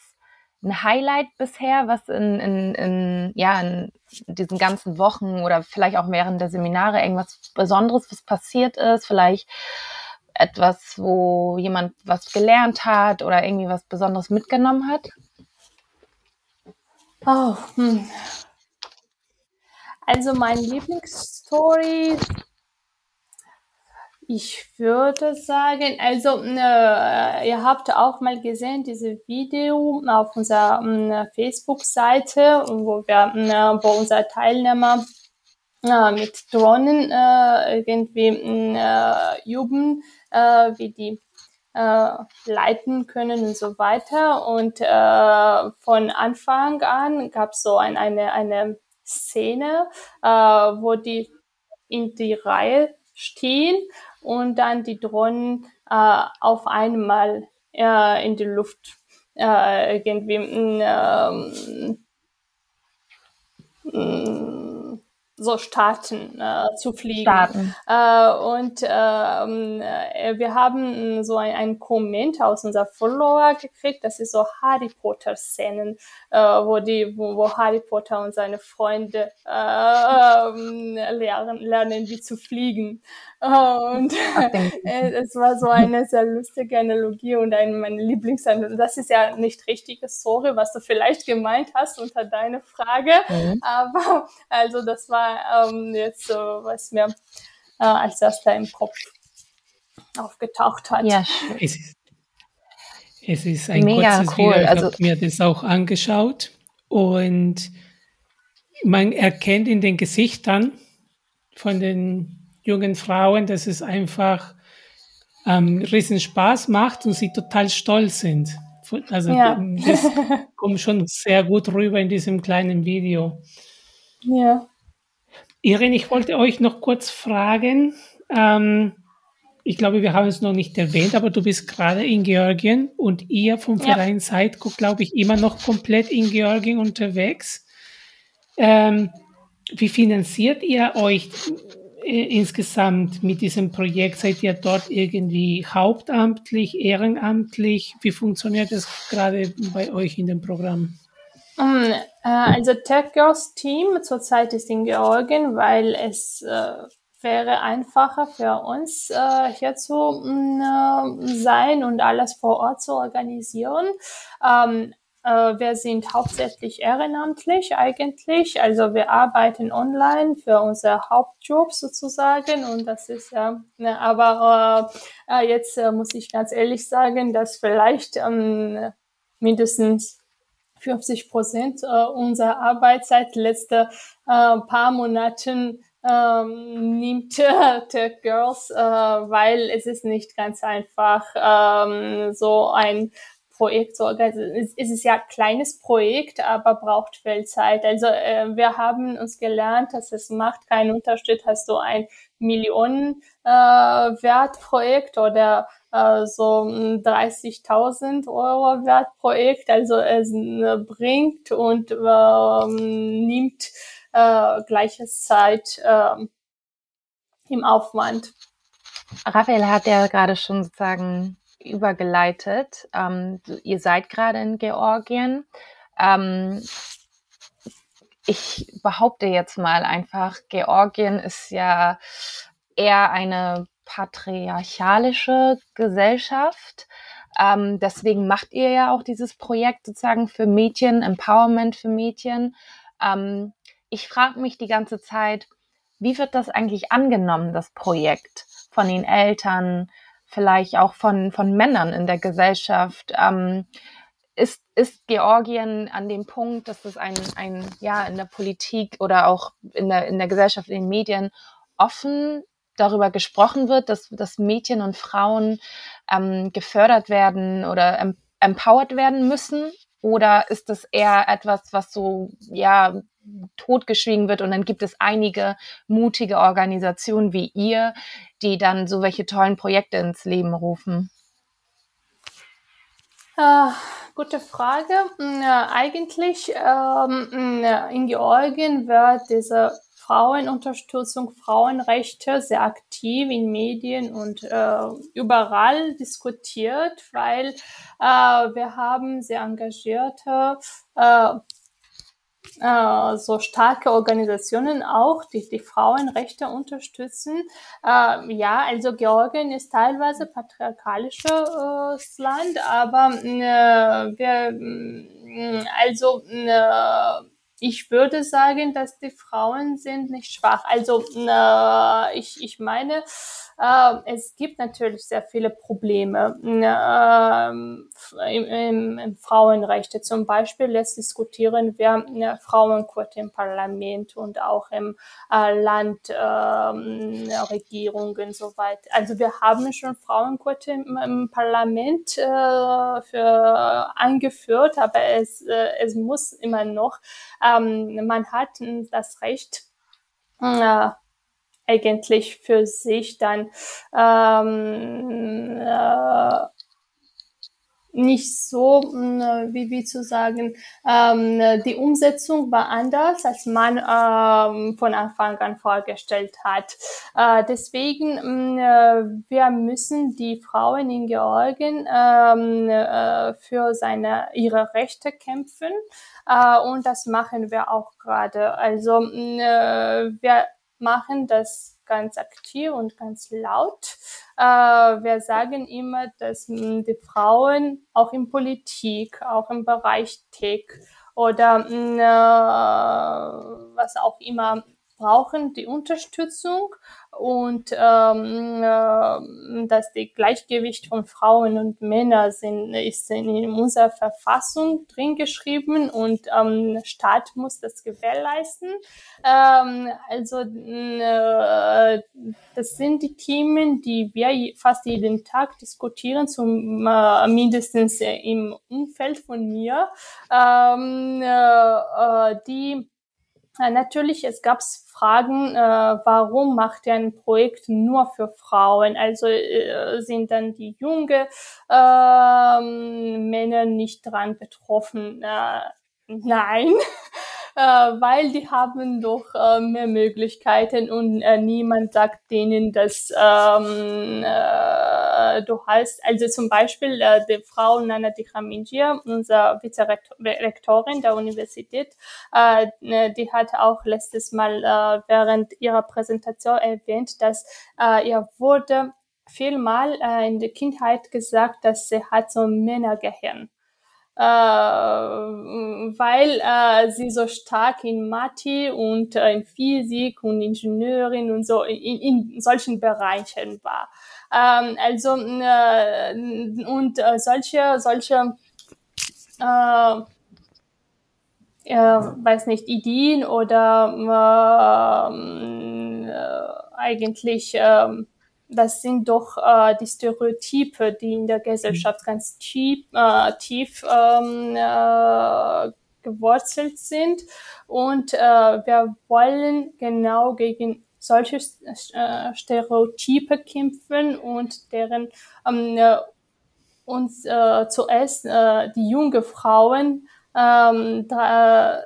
ein Highlight bisher, was in, in, in, ja, in diesen ganzen Wochen oder vielleicht auch während der Seminare irgendwas Besonderes, was passiert ist, vielleicht etwas, wo jemand was gelernt hat oder irgendwie was Besonderes mitgenommen hat? Oh, hm. Also mein Lieblingsstory ich würde sagen, also äh, ihr habt auch mal gesehen, diese Video auf unserer äh, Facebook-Seite, wo wir, äh, wo unser Teilnehmer äh, mit Drohnen äh, irgendwie äh, üben, wie die äh, leiten können und so weiter. Und äh, von Anfang an gab es so ein, eine, eine Szene, äh, wo die in die Reihe stehen und dann die Drohnen äh, auf einmal äh, in die Luft äh, irgendwie äh, so starten äh, zu fliegen. Starten. Äh, und ähm, äh, wir haben so ein, ein Comment aus unserer Follower gekriegt, das ist so Harry Potter Szenen, äh, wo die, wo, wo Harry Potter und seine Freunde äh, lernen, lernen, wie zu fliegen. Und äh, es war so eine sehr lustige Analogie und ein, meine Lieblingsanalogie. Das ist ja nicht richtige Story, was du vielleicht gemeint hast unter deiner Frage. Mhm. Aber also das war ähm, jetzt so, was mir äh, als erster im Kopf aufgetaucht hat. Ja, es ist, es ist ein Mega kurzes cool. Video. Ich also, habe mir das auch angeschaut und man erkennt in den Gesichtern von den jungen Frauen, dass es einfach ähm, riesen Spaß macht und sie total stolz sind Also ja. das kommt schon sehr gut rüber in diesem kleinen Video. Ja. Irene, ich wollte euch noch kurz fragen. Ähm, ich glaube, wir haben es noch nicht erwähnt, aber du bist gerade in Georgien und ihr vom Verein ja. seid, glaube ich, immer noch komplett in Georgien unterwegs. Ähm, wie finanziert ihr euch äh, insgesamt mit diesem Projekt? Seid ihr dort irgendwie hauptamtlich, ehrenamtlich? Wie funktioniert das gerade bei euch in dem Programm? Um, äh, also Tech Girls Team zurzeit ist in Georgien, weil es äh, wäre einfacher für uns äh, hier zu äh, sein und alles vor Ort zu organisieren. Ähm, äh, wir sind hauptsächlich ehrenamtlich eigentlich. Also wir arbeiten online für unser Hauptjob sozusagen und das ist ja, ne, aber äh, jetzt muss ich ganz ehrlich sagen, dass vielleicht ähm, mindestens 50 Prozent äh, unserer Arbeitszeit letzte äh, paar Monaten ähm, nimmt äh, Tech Girls, äh, weil es ist nicht ganz einfach, ähm, so ein Projekt zu organisieren. Es ist ja ein kleines Projekt, aber braucht viel Zeit. Also äh, wir haben uns gelernt, dass es macht keinen Unterschied, hast du ein Millionen äh, Wertprojekt oder äh, so 30.000 Euro Wertprojekt. Also es äh, bringt und äh, nimmt äh, gleiches Zeit äh, im Aufwand. Raphael hat ja gerade schon sozusagen übergeleitet. Ähm, ihr seid gerade in Georgien. Ähm, ich behaupte jetzt mal einfach, Georgien ist ja eher eine patriarchalische Gesellschaft. Ähm, deswegen macht ihr ja auch dieses Projekt sozusagen für Mädchen, Empowerment für Mädchen. Ähm, ich frage mich die ganze Zeit, wie wird das eigentlich angenommen, das Projekt von den Eltern, vielleicht auch von, von Männern in der Gesellschaft. Ähm, ist, ist Georgien an dem Punkt, dass es ein, ein, ja, in der Politik oder auch in der, in der Gesellschaft, in den Medien offen darüber gesprochen wird, dass, dass Mädchen und Frauen ähm, gefördert werden oder em empowered werden müssen? Oder ist das eher etwas, was so, ja, totgeschwiegen wird und dann gibt es einige mutige Organisationen wie ihr, die dann so welche tollen Projekte ins Leben rufen? Äh, gute Frage. Hm, äh, eigentlich ähm, hm, in Georgien wird diese Frauenunterstützung, Frauenrechte sehr aktiv in Medien und äh, überall diskutiert, weil äh, wir haben sehr engagierte äh, so starke Organisationen auch, die die Frauenrechte unterstützen. Äh, ja, also Georgien ist teilweise patriarchalisches äh, Land, aber äh, wir, mm, also äh, ich würde sagen, dass die Frauen sind nicht schwach. Also äh, ich, ich meine, es gibt natürlich sehr viele Probleme äh, im, im, im Frauenrechte. Zum Beispiel jetzt diskutieren wir äh, Frauenquote im Parlament und auch im äh, Land äh, Regierungen so weit. Also wir haben schon Frauenquote im, im Parlament äh, für eingeführt, aber es, äh, es muss immer noch ähm, man hat das Recht, äh, eigentlich für sich dann ähm, äh, nicht so, hm, wie, wie zu sagen, ähm, die Umsetzung war anders, als man ähm, von Anfang an vorgestellt hat. Äh, deswegen, hm, äh, wir müssen die Frauen in Georgien ähm, äh, für seine, ihre Rechte kämpfen äh, und das machen wir auch gerade. Also hm, äh, wir machen das ganz aktiv und ganz laut. Äh, wir sagen immer, dass mh, die Frauen auch in Politik, auch im Bereich Tech oder mh, äh, was auch immer brauchen die Unterstützung und ähm, äh, dass die Gleichgewicht von Frauen und Männern sind, ist in unserer Verfassung drin geschrieben und ähm, Staat muss das gewährleisten. Ähm, also äh, das sind die Themen, die wir fast jeden Tag diskutieren, zum äh, mindestens im Umfeld von mir, ähm, äh, die äh, natürlich, es gab Fragen, äh, warum macht ihr ein Projekt nur für Frauen? Also äh, sind dann die junge äh, Männer nicht dran betroffen? Äh, nein. äh, weil die haben doch äh, mehr Möglichkeiten und niemand sagt denen, dass ähm, äh, du hast, also zum Beispiel äh, die Frau Nana Dikraminjia, unsere Vizerektorin der Universität, äh, ne, die hat auch letztes Mal äh, während ihrer Präsentation erwähnt, dass äh, ihr wurde vielmal äh, in der Kindheit gesagt, dass sie hat so ein Männergehirn äh, weil äh, sie so stark in Mathe und äh, in Physik und Ingenieurin und so in, in solchen Bereichen war. Ähm, also äh, und äh, solche solche äh, äh, weiß nicht Ideen oder äh, äh, eigentlich äh, das sind doch äh, die Stereotype, die in der Gesellschaft ganz tief, äh, tief ähm, äh, gewurzelt sind. Und äh, wir wollen genau gegen solche äh, Stereotype kämpfen und deren ähm, äh, uns äh, zuerst äh, die junge Frauen ähm, da,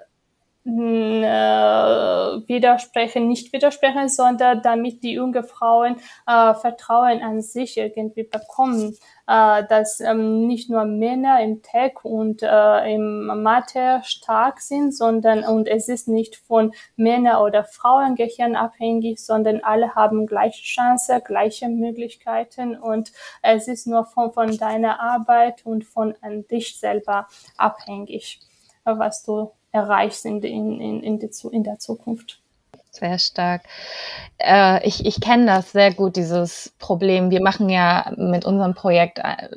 widersprechen, nicht widersprechen, sondern damit die jungen Frauen äh, Vertrauen an sich irgendwie bekommen, äh, dass ähm, nicht nur Männer im Tech und äh, im Mathe stark sind, sondern und es ist nicht von Männer oder Frauengehirn abhängig, sondern alle haben gleiche Chance, gleiche Möglichkeiten und es ist nur von, von deiner Arbeit und von an dich selber abhängig, was du erreichst in, in, in, in, die, in der Zukunft. Sehr stark. Äh, ich ich kenne das sehr gut, dieses Problem. Wir machen ja mit unserem Projekt äh,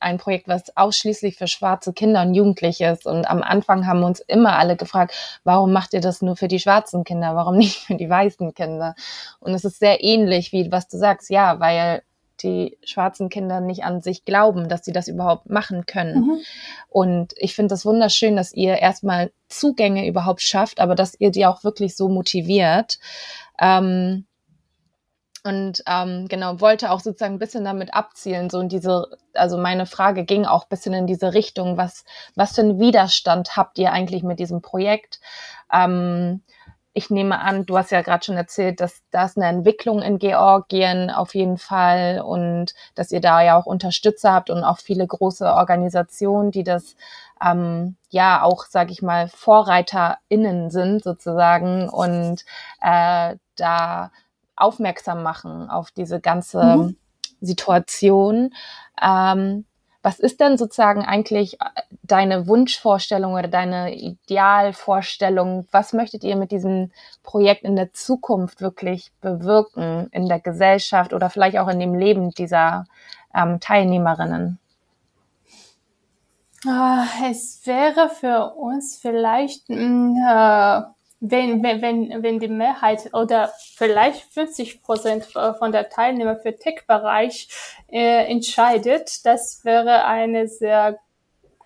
ein Projekt, was ausschließlich für schwarze Kinder und Jugendliche ist. Und am Anfang haben uns immer alle gefragt, warum macht ihr das nur für die schwarzen Kinder? Warum nicht für die weißen Kinder? Und es ist sehr ähnlich wie was du sagst. Ja, weil die schwarzen Kinder nicht an sich glauben, dass sie das überhaupt machen können. Mhm. Und ich finde das wunderschön, dass ihr erstmal Zugänge überhaupt schafft, aber dass ihr die auch wirklich so motiviert. Ähm, und ähm, genau, wollte auch sozusagen ein bisschen damit abzielen, so in diese, also meine Frage ging auch ein bisschen in diese Richtung, was, was für einen Widerstand habt ihr eigentlich mit diesem Projekt? Ähm, ich nehme an, du hast ja gerade schon erzählt, dass das eine Entwicklung in Georgien auf jeden Fall und dass ihr da ja auch Unterstützer habt und auch viele große Organisationen, die das ähm, ja auch, sage ich mal, VorreiterInnen sind sozusagen und äh, da aufmerksam machen auf diese ganze mhm. Situation. Ähm, was ist denn sozusagen eigentlich äh, deine Wunschvorstellung oder deine Idealvorstellung? Was möchtet ihr mit diesem Projekt in der Zukunft wirklich bewirken in der Gesellschaft oder vielleicht auch in dem Leben dieser ähm, Teilnehmerinnen? Ah, es wäre für uns vielleicht mm, äh, wenn, wenn, wenn, wenn die Mehrheit oder vielleicht 50 Prozent von der Teilnehmer für Tech-Bereich äh, entscheidet, das wäre eine sehr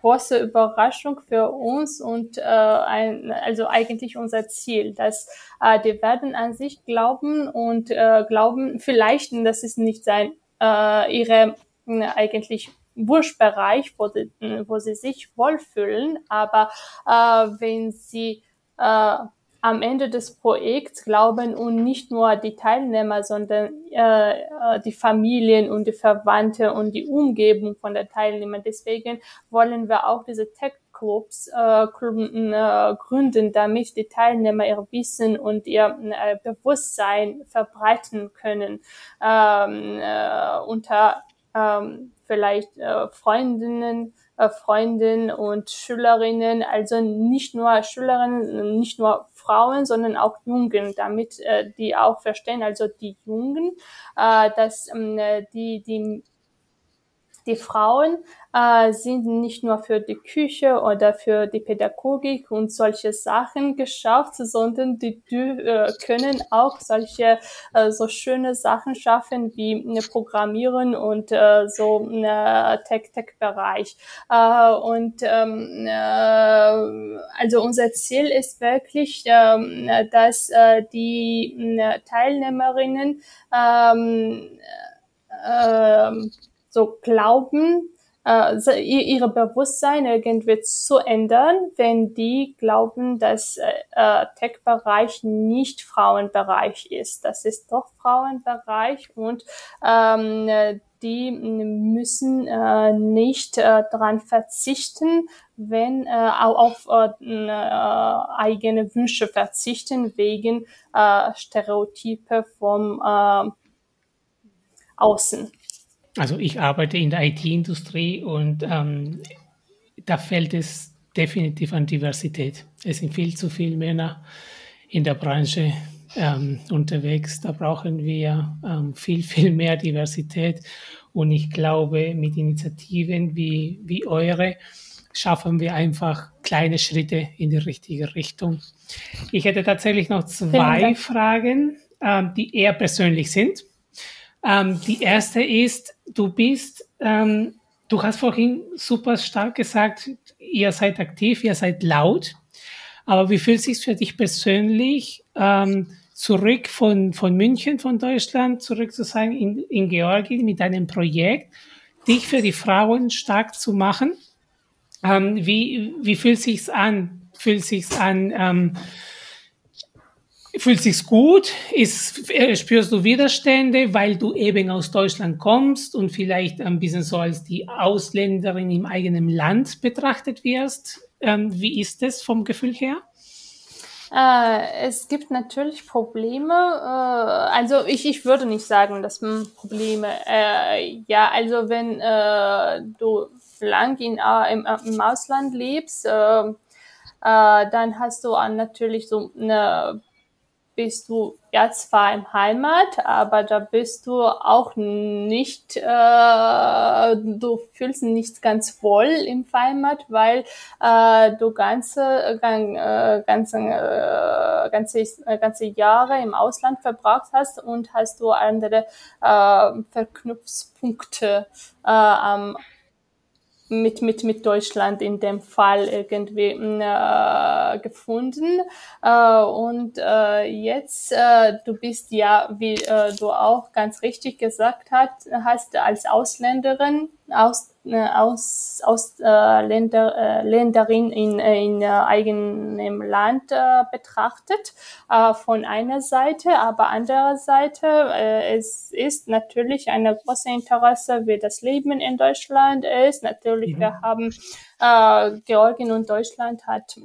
große Überraschung für uns und äh, ein, also eigentlich unser Ziel, dass äh, die werden an sich glauben und äh, glauben vielleicht, das ist nicht sein äh, ihre äh, eigentlich Wunschbereich, wo, die, wo sie sich wohlfühlen, aber äh, wenn sie äh, am Ende des Projekts glauben und nicht nur die Teilnehmer, sondern äh, äh, die Familien und die Verwandte und die Umgebung von der Teilnehmer. Deswegen wollen wir auch diese Tech Clubs äh, äh, gründen, damit die Teilnehmer ihr Wissen und ihr äh, Bewusstsein verbreiten können ähm, äh, unter ähm, vielleicht äh, Freundinnen, Freundinnen und Schülerinnen, also nicht nur Schülerinnen, nicht nur Frauen, sondern auch Jungen, damit äh, die auch verstehen, also die Jungen, äh, dass äh, die, die die Frauen äh, sind nicht nur für die Küche oder für die Pädagogik und solche Sachen geschafft, sondern die, die äh, können auch solche äh, so schöne Sachen schaffen wie eine Programmieren und äh, so eine Tech-Tech-Bereich. Äh, und ähm, äh, also unser Ziel ist wirklich, äh, dass äh, die äh, Teilnehmerinnen ähm, äh, so glauben, äh, ihre Bewusstsein irgendwie zu ändern, wenn die glauben, dass äh, Tech-Bereich nicht Frauenbereich ist. Das ist doch Frauenbereich und ähm, die müssen äh, nicht äh, daran verzichten, wenn äh, auch auf äh, äh, eigene Wünsche verzichten wegen äh, Stereotype vom äh, Außen. Also ich arbeite in der IT-Industrie und ähm, da fällt es definitiv an Diversität. Es sind viel zu viele Männer in der Branche ähm, unterwegs. Da brauchen wir ähm, viel, viel mehr Diversität. Und ich glaube, mit Initiativen wie, wie eure schaffen wir einfach kleine Schritte in die richtige Richtung. Ich hätte tatsächlich noch zwei Fragen, ähm, die eher persönlich sind. Ähm, die erste ist, du bist, ähm, du hast vorhin super stark gesagt, ihr seid aktiv, ihr seid laut. Aber wie fühlt sich für dich persönlich, ähm, zurück von, von München, von Deutschland, zurück zu sein in, in Georgien mit deinem Projekt, dich für die Frauen stark zu machen? Ähm, wie, wie fühlt sich's an? Fühlt sich's an, ähm, Fühlt sich's gut? Ist, äh, spürst du Widerstände, weil du eben aus Deutschland kommst und vielleicht ein bisschen so als die Ausländerin im eigenen Land betrachtet wirst? Ähm, wie ist es vom Gefühl her? Äh, es gibt natürlich Probleme. Äh, also ich, ich würde nicht sagen, dass Probleme. Äh, ja, also wenn du lang in, im, im Ausland lebst, dann hast du natürlich so eine bist du ja zwar im Heimat, aber da bist du auch nicht, äh, du fühlst nicht ganz wohl im Heimat, weil äh, du ganze, äh, ganze, äh, ganze, äh, ganze Jahre im Ausland verbracht hast und hast du andere äh, Verknüpfungspunkte äh, am mit, mit, mit Deutschland in dem Fall irgendwie äh, gefunden. Äh, und äh, jetzt, äh, du bist ja, wie äh, du auch ganz richtig gesagt hast, hast als Ausländerin aus äh, aus, aus äh, Länder, äh, Länderin in, in äh, eigenem Land äh, betrachtet, äh, von einer Seite, aber andererseits äh, es ist natürlich eine große Interesse, wie das Leben in Deutschland ist. Natürlich, mhm. wir haben äh, Georgien und Deutschland hat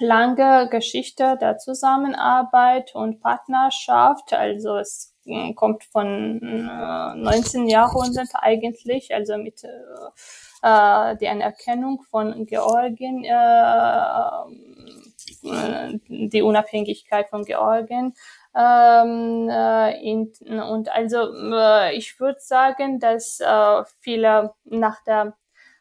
lange Geschichte der Zusammenarbeit und Partnerschaft. Also es äh, kommt von äh, 19. Jahrhundert eigentlich, also mit äh, äh, der Anerkennung von Georgien, äh, äh, die Unabhängigkeit von Georgien. Ähm, äh, in, und also äh, ich würde sagen, dass äh, viele nach der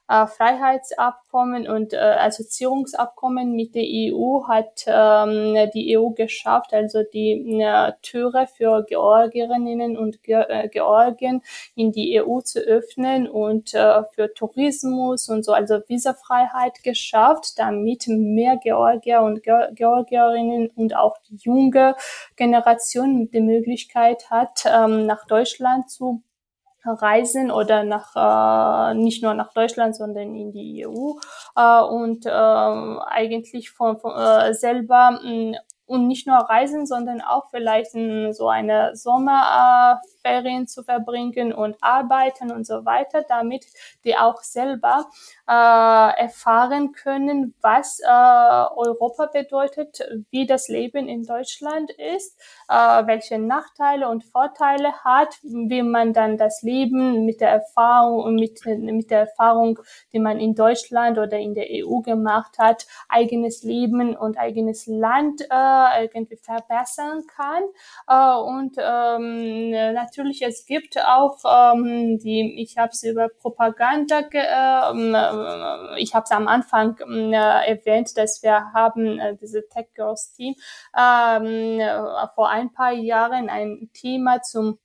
äh, Freiheitsabkommen und äh, Assoziierungsabkommen mit der EU hat ähm, die EU geschafft, also die äh, Türe für Georgierinnen und Ge äh, Georgien in die EU zu öffnen und äh, für Tourismus und so, also Visafreiheit geschafft, damit mehr Georgier und Ge Georgierinnen und auch die junge Generation die Möglichkeit hat, ähm, nach Deutschland zu reisen oder nach äh, nicht nur nach Deutschland, sondern in die EU äh, und äh, eigentlich von, von äh, selber mh, und nicht nur reisen, sondern auch vielleicht so eine Sommerferien zu verbringen und arbeiten und so weiter, damit die auch selber äh, erfahren können, was äh, Europa bedeutet, wie das Leben in Deutschland ist, äh, welche Nachteile und Vorteile hat, wie man dann das Leben mit der Erfahrung mit, mit der Erfahrung, die man in Deutschland oder in der EU gemacht hat, eigenes Leben und eigenes Land äh, irgendwie verbessern kann. Äh, und ähm, natürlich es gibt auch ähm, die, ich habe es über Propaganda ge, äh, ich habe es am Anfang äh, erwähnt, dass wir haben äh, diese Tech Girls Team ähm, vor ein paar Jahren ein Thema zum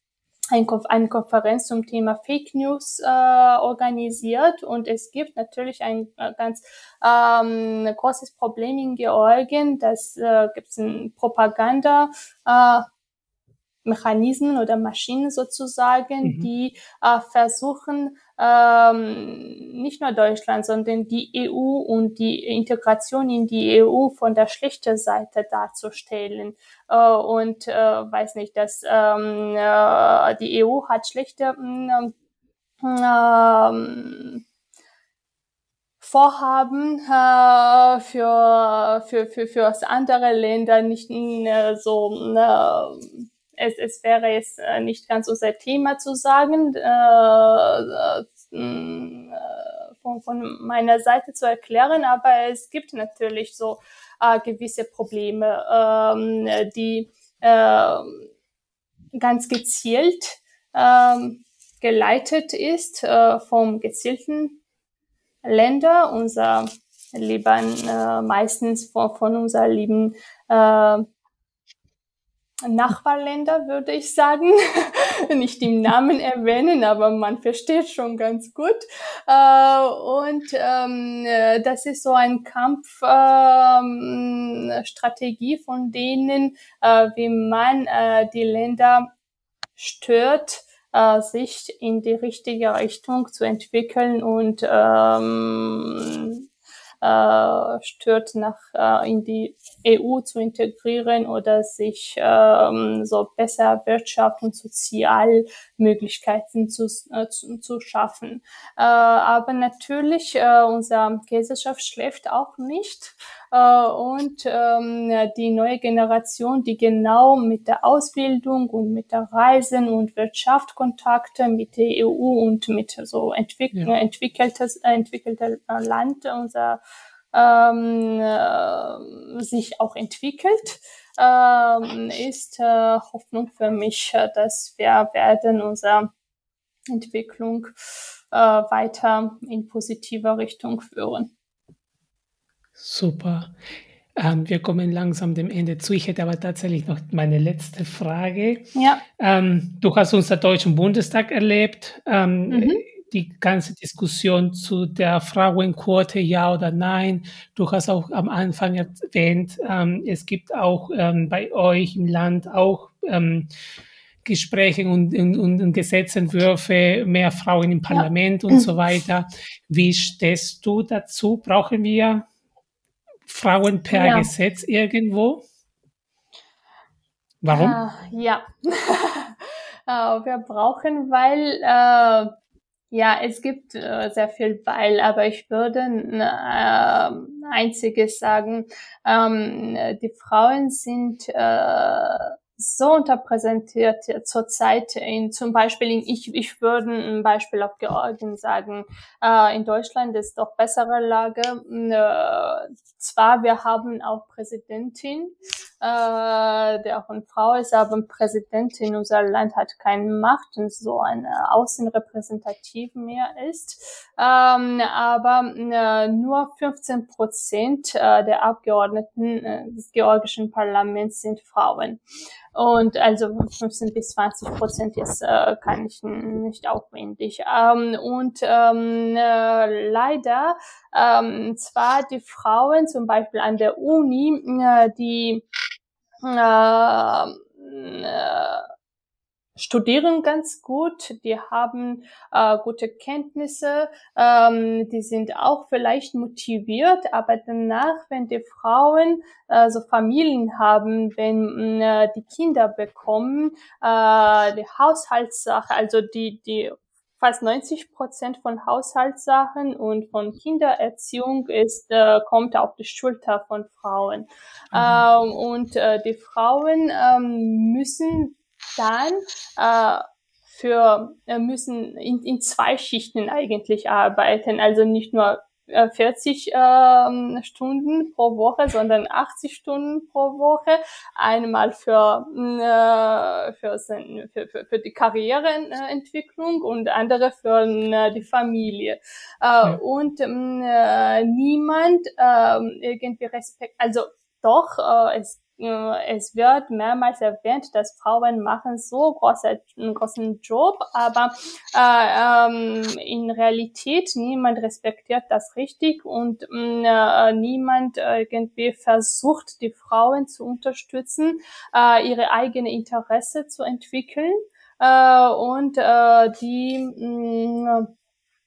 eine Konferenz zum Thema Fake News äh, organisiert. Und es gibt natürlich ein äh, ganz ähm, großes Problem in Georgien, dass äh, gibt es ein Propaganda äh, Mechanismen oder Maschinen sozusagen, mhm. die äh, versuchen, ähm, nicht nur Deutschland, sondern die EU und die Integration in die EU von der schlechten Seite darzustellen. Äh, und äh, weiß nicht, dass ähm, äh, die EU hat schlechte ähm, ähm, Vorhaben äh, für, für, für, für andere Länder nicht äh, so äh, es, es wäre jetzt äh, nicht ganz unser Thema zu sagen, äh, äh, von, von meiner Seite zu erklären, aber es gibt natürlich so äh, gewisse Probleme, ähm, die äh, ganz gezielt äh, geleitet ist äh, vom gezielten Länder, unser lieben, äh, meistens von, von unserer lieben äh, Nachbarländer, würde ich sagen. Nicht im Namen erwähnen, aber man versteht schon ganz gut. Äh, und ähm, äh, das ist so ein Kampfstrategie ähm, von denen, äh, wie man die Länder stört, sich in die richtige Richtung zu entwickeln und ähm, äh, stört, nach äh, in die EU zu integrieren oder sich ähm, so besser Wirtschaft und Sozialmöglichkeiten zu, äh, zu, zu schaffen. Äh, aber natürlich, äh, unsere Gesellschaft schläft auch nicht. Äh, und ähm, die neue Generation, die genau mit der Ausbildung und mit der Reisen und Wirtschaft Kontakte mit der EU und mit so entwick ja. entwickeltes entwickelter Land unser ähm, äh, sich auch entwickelt, ist äh, Hoffnung für mich, äh, dass wir werden unsere Entwicklung äh, weiter in positiver Richtung führen. Super. Ähm, wir kommen langsam dem Ende zu. Ich hätte aber tatsächlich noch meine letzte Frage. Ja. Ähm, du hast unser Deutschen Bundestag erlebt. Ähm, mhm. Die ganze Diskussion zu der Frauenquote, ja oder nein. Du hast auch am Anfang erwähnt, ähm, es gibt auch ähm, bei euch im Land auch ähm, Gespräche und, und, und Gesetzentwürfe, mehr Frauen im Parlament ja. und so weiter. Wie stehst du dazu? Brauchen wir Frauen per ja. Gesetz irgendwo? Warum? Uh, ja, uh, wir brauchen, weil uh, ja, es gibt äh, sehr viel weil, aber ich würde äh, einziges sagen, ähm, die Frauen sind äh, so unterpräsentiert zurzeit in zum Beispiel in ich ich würde ein Beispiel auf Georgien sagen. Äh, in Deutschland ist doch bessere Lage. Äh, zwar wir haben auch Präsidentin äh, der auch eine Frau ist aber Präsidentin unser Land hat keine Macht und so eine Außenrepräsentativ mehr ist. Ähm, aber äh, nur 15 Prozent äh, der Abgeordneten äh, des georgischen Parlaments sind Frauen und also 15 bis 20 Prozent jetzt äh, kann ich nicht aufwendig. Ähm, und ähm, äh, leider ähm, zwar die Frauen zum Beispiel an der Uni, äh, die äh, äh, studieren ganz gut, die haben äh, gute Kenntnisse, ähm, die sind auch vielleicht motiviert, aber danach, wenn die Frauen äh, so Familien haben, wenn äh, die Kinder bekommen, äh, die Haushaltssache, also die die fast 90 Prozent von Haushaltssachen und von Kindererziehung ist äh, kommt auf die Schulter von Frauen. Mhm. ähm, und äh, die Frauen ähm, müssen dann äh, für äh, müssen in, in zwei Schichten eigentlich arbeiten, also nicht nur 40 äh, ähm, Stunden pro Woche, sondern 80 Stunden pro Woche. Einmal für, äh, für, für, für, für die Karriereentwicklung und andere für äh, die Familie. Äh, ja. Und äh, niemand äh, irgendwie Respekt, also doch, äh, es es wird mehrmals erwähnt, dass Frauen machen so große, einen großen Job, aber äh, ähm, in Realität niemand respektiert das richtig und äh, niemand irgendwie versucht, die Frauen zu unterstützen, äh, ihre eigene Interesse zu entwickeln äh, und äh, die mh,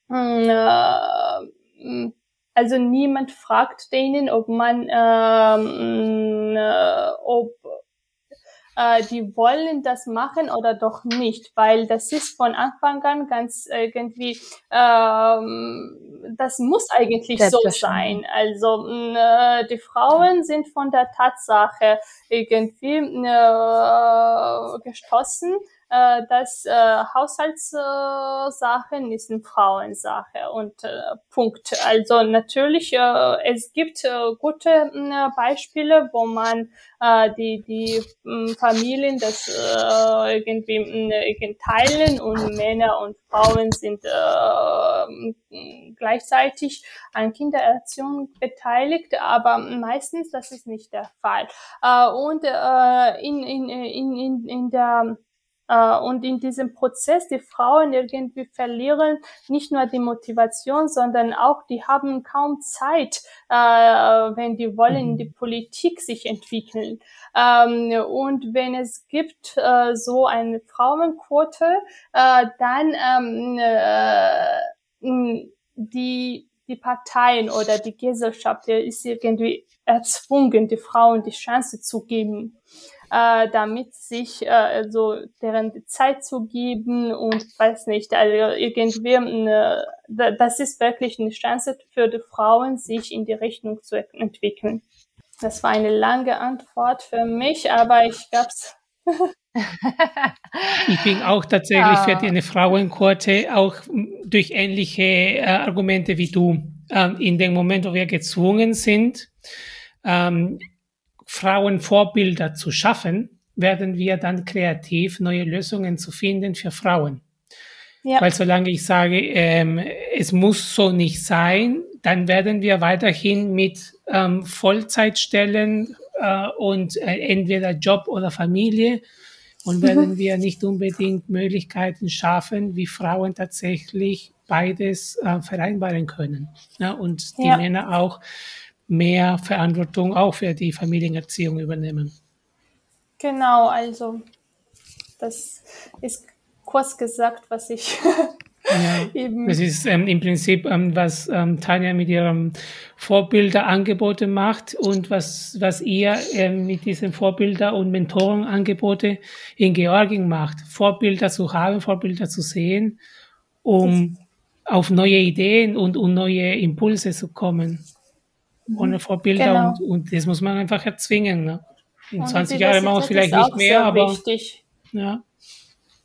mh, mh, also niemand fragt denen, ob man, ähm, äh, ob äh, die wollen das machen oder doch nicht, weil das ist von Anfang an ganz irgendwie, ähm, das muss eigentlich so sein. Also äh, die Frauen sind von der Tatsache irgendwie äh, gestoßen äh, dass äh, Haushaltssachen ist eine Frauensache und äh, Punkt. Also natürlich, äh, es gibt äh, gute äh, Beispiele, wo man äh, die die äh, Familien das äh, irgendwie äh, teilen und Männer und Frauen sind äh, gleichzeitig an Kindererziehung beteiligt, aber meistens das ist nicht der Fall. Äh, und äh, in, in, in, in, in der und in diesem Prozess die Frauen irgendwie verlieren nicht nur die Motivation, sondern auch die haben kaum Zeit, äh, wenn die wollen in die mhm. Politik sich entwickeln. Ähm, und wenn es gibt äh, so eine Frauenquote, dann ähm, die die Parteien oder die Gesellschaft ist irgendwie erzwungen, die Frauen die Chance zu geben äh, damit sich äh, so deren Zeit zu geben und weiß nicht, also irgendwie eine, das ist wirklich eine Chance für die Frauen, sich in die Richtung zu entwickeln. Das war eine lange Antwort für mich, aber ich gab's. ich bin auch tatsächlich für eine Frauenquote, auch durch ähnliche äh, Argumente wie du. Ähm, in dem Moment, wo wir gezwungen sind, ähm, Frauenvorbilder zu schaffen, werden wir dann kreativ, neue Lösungen zu finden für Frauen. Ja. Weil solange ich sage, ähm, es muss so nicht sein, dann werden wir weiterhin mit ähm, Vollzeitstellen äh, und äh, entweder Job oder Familie und mhm. werden mhm. wir nicht unbedingt Möglichkeiten schaffen, wie Frauen tatsächlich beides äh, vereinbaren können. Ja, und die ja. Männer auch mehr Verantwortung auch für die Familienerziehung übernehmen. Genau, also das ist kurz gesagt, was ich ja, eben. Das ist ähm, im Prinzip, ähm, was ähm, Tanja mit ihrem Vorbilderangebote macht und was, was ihr ähm, mit diesen Vorbilder- und Mentorenangebote in Georgien macht. Vorbilder zu haben, Vorbilder zu sehen, um auf neue Ideen und, und neue Impulse zu kommen ohne mhm. Vorbilder genau. und, und das muss man einfach erzwingen. Ne? In und 20 Jahren machen wir es vielleicht nicht mehr, aber wichtig. ja.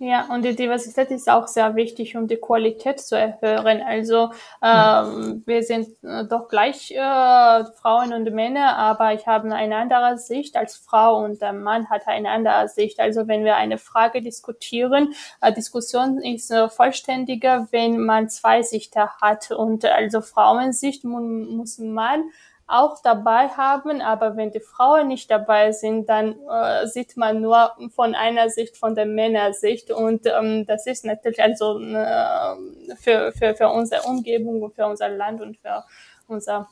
Ja, und die Diversität ist auch sehr wichtig, um die Qualität zu erhöhen. Also ähm, wir sind äh, doch gleich äh, Frauen und Männer, aber ich habe eine andere Sicht als Frau und der Mann hat eine andere Sicht. Also wenn wir eine Frage diskutieren, äh, Diskussion ist äh, vollständiger, wenn man zwei Sichter hat. Und also Frauensicht mu muss man auch dabei haben, aber wenn die Frauen nicht dabei sind, dann äh, sieht man nur von einer Sicht, von der Männersicht und ähm, das ist natürlich also äh, für, für, für unsere Umgebung und für unser Land und für unser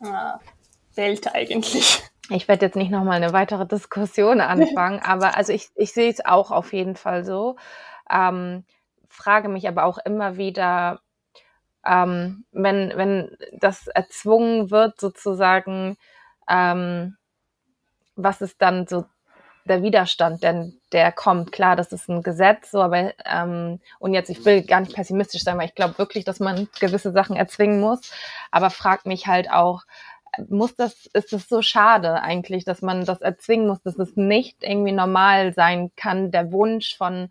äh, Welt eigentlich. ich werde jetzt nicht nochmal eine weitere Diskussion anfangen, aber also ich, ich sehe es auch auf jeden Fall so. Ähm, frage mich aber auch immer wieder, ähm, wenn, wenn das erzwungen wird, sozusagen, ähm, was ist dann so der Widerstand, denn der kommt. Klar, das ist ein Gesetz, so, aber ähm, und jetzt, ich will gar nicht pessimistisch sein, weil ich glaube wirklich, dass man gewisse Sachen erzwingen muss, aber frag mich halt auch, muss das, ist es so schade eigentlich, dass man das erzwingen muss, dass es nicht irgendwie normal sein kann, der Wunsch von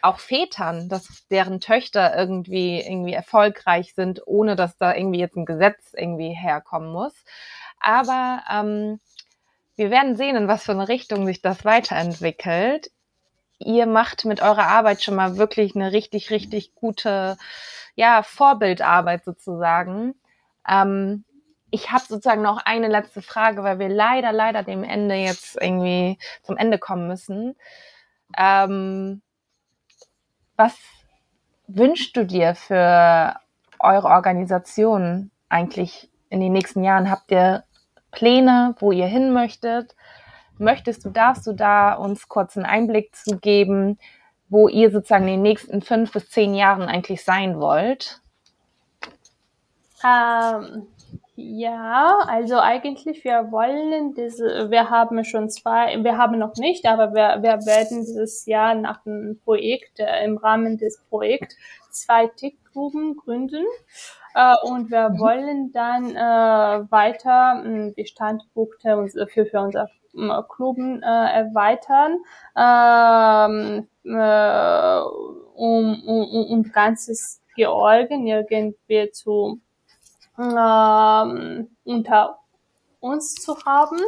auch Vätern, dass deren Töchter irgendwie irgendwie erfolgreich sind, ohne dass da irgendwie jetzt ein Gesetz irgendwie herkommen muss. Aber ähm, wir werden sehen, in was für eine Richtung sich das weiterentwickelt. Ihr macht mit eurer Arbeit schon mal wirklich eine richtig, richtig gute, ja, Vorbildarbeit sozusagen. Ähm, ich habe sozusagen noch eine letzte Frage, weil wir leider, leider dem Ende jetzt irgendwie zum Ende kommen müssen. Ähm, was wünschst du dir für eure Organisation eigentlich in den nächsten Jahren? Habt ihr Pläne, wo ihr hin möchtet? Möchtest du, darfst du da uns kurz einen Einblick zu geben, wo ihr sozusagen in den nächsten fünf bis zehn Jahren eigentlich sein wollt? Ähm, ja, also eigentlich wir wollen diese, wir haben schon zwei, wir haben noch nicht, aber wir, wir werden dieses Jahr nach dem Projekt, äh, im Rahmen des Projekts zwei Tickgruppen gründen. Äh, und wir mhm. wollen dann äh, weiter äh, die Standpunkte für, für unser Kluben äh, erweitern, ähm, äh, um, um, um ganzes Georgien irgendwie zu ähm, unter uns zu haben,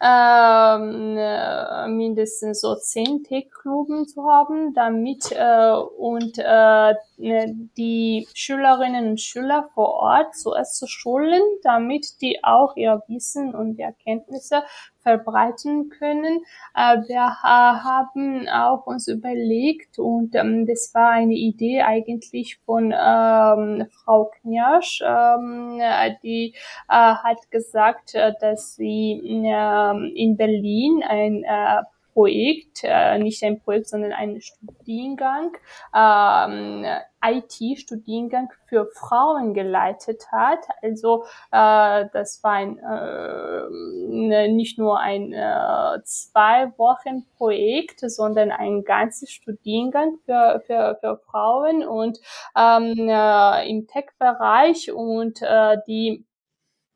ähm, äh, mindestens so zehn Tech-Gruppen zu haben, damit äh, und äh, die Schülerinnen und Schüler vor Ort zuerst zu schulen, damit die auch ihr Wissen und Erkenntnisse verbreiten können. Äh, wir äh, haben auch uns überlegt und ähm, das war eine Idee eigentlich von ähm, Frau Knirsch, ähm, die äh, hat gesagt, äh, dass sie äh, in Berlin ein äh, Projekt, äh, nicht ein Projekt, sondern ein Studiengang, ähm, IT-Studiengang für Frauen geleitet hat. Also äh, das war ein, äh, ne, nicht nur ein äh, zwei Wochen Projekt, sondern ein ganzes Studiengang für, für, für Frauen und ähm, äh, im Tech-Bereich und äh, die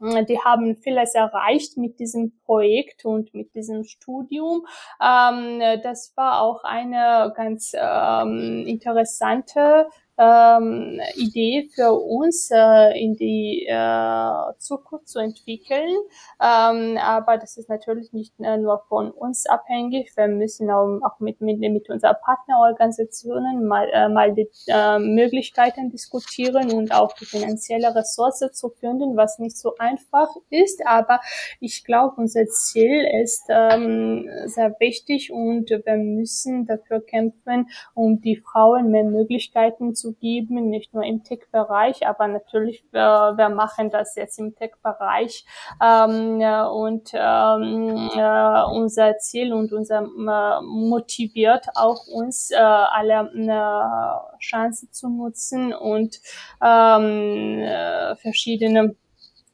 die haben vieles erreicht mit diesem Projekt und mit diesem Studium. Ähm, das war auch eine ganz ähm, interessante ähm, Idee für uns äh, in die äh, Zukunft zu entwickeln. Ähm, aber das ist natürlich nicht äh, nur von uns abhängig. Wir müssen auch, auch mit, mit, mit unseren Partnerorganisationen mal, äh, mal die äh, Möglichkeiten diskutieren und auch die finanzielle Ressource zu finden, was nicht so einfach ist. Aber ich glaube, unser Ziel ist ähm, sehr wichtig und wir müssen dafür kämpfen, um die Frauen mehr Möglichkeiten zu geben, nicht nur im Tech-Bereich, aber natürlich, äh, wir machen das jetzt im Tech-Bereich ähm, und ähm, äh, unser Ziel und unser äh, motiviert auch uns äh, alle äh, Chancen zu nutzen und ähm, äh, verschiedene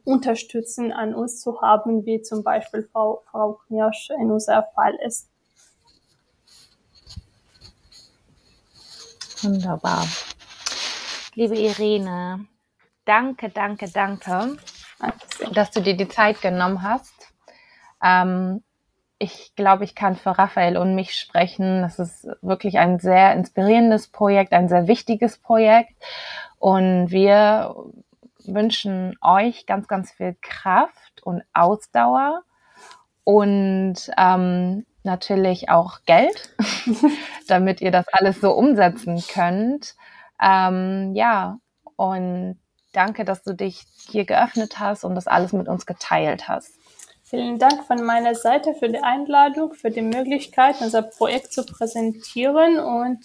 Unterstützen an uns zu haben, wie zum Beispiel Frau, Frau Knirsch in unserem Fall ist. Wunderbar. Liebe Irene, danke, danke, danke, dass du dir die Zeit genommen hast. Ähm, ich glaube, ich kann für Raphael und mich sprechen. Das ist wirklich ein sehr inspirierendes Projekt, ein sehr wichtiges Projekt. Und wir wünschen euch ganz, ganz viel Kraft und Ausdauer und ähm, natürlich auch Geld, damit ihr das alles so umsetzen könnt. Ähm, ja, und danke, dass du dich hier geöffnet hast und das alles mit uns geteilt hast. Vielen Dank von meiner Seite für die Einladung, für die Möglichkeit, unser Projekt zu präsentieren und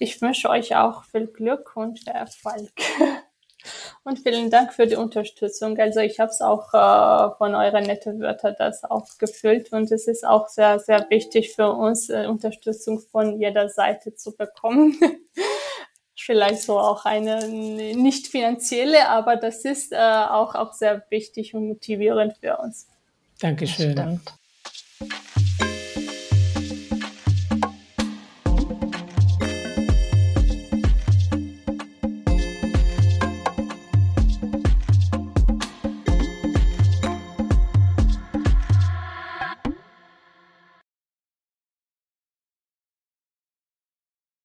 ich wünsche euch auch viel Glück und Erfolg. Und vielen Dank für die Unterstützung. Also ich habe es auch äh, von euren netten Wörtern das auch gefüllt und es ist auch sehr, sehr wichtig für uns, äh, Unterstützung von jeder Seite zu bekommen. Vielleicht so auch eine nicht finanzielle, aber das ist äh, auch, auch sehr wichtig und motivierend für uns. Dankeschön.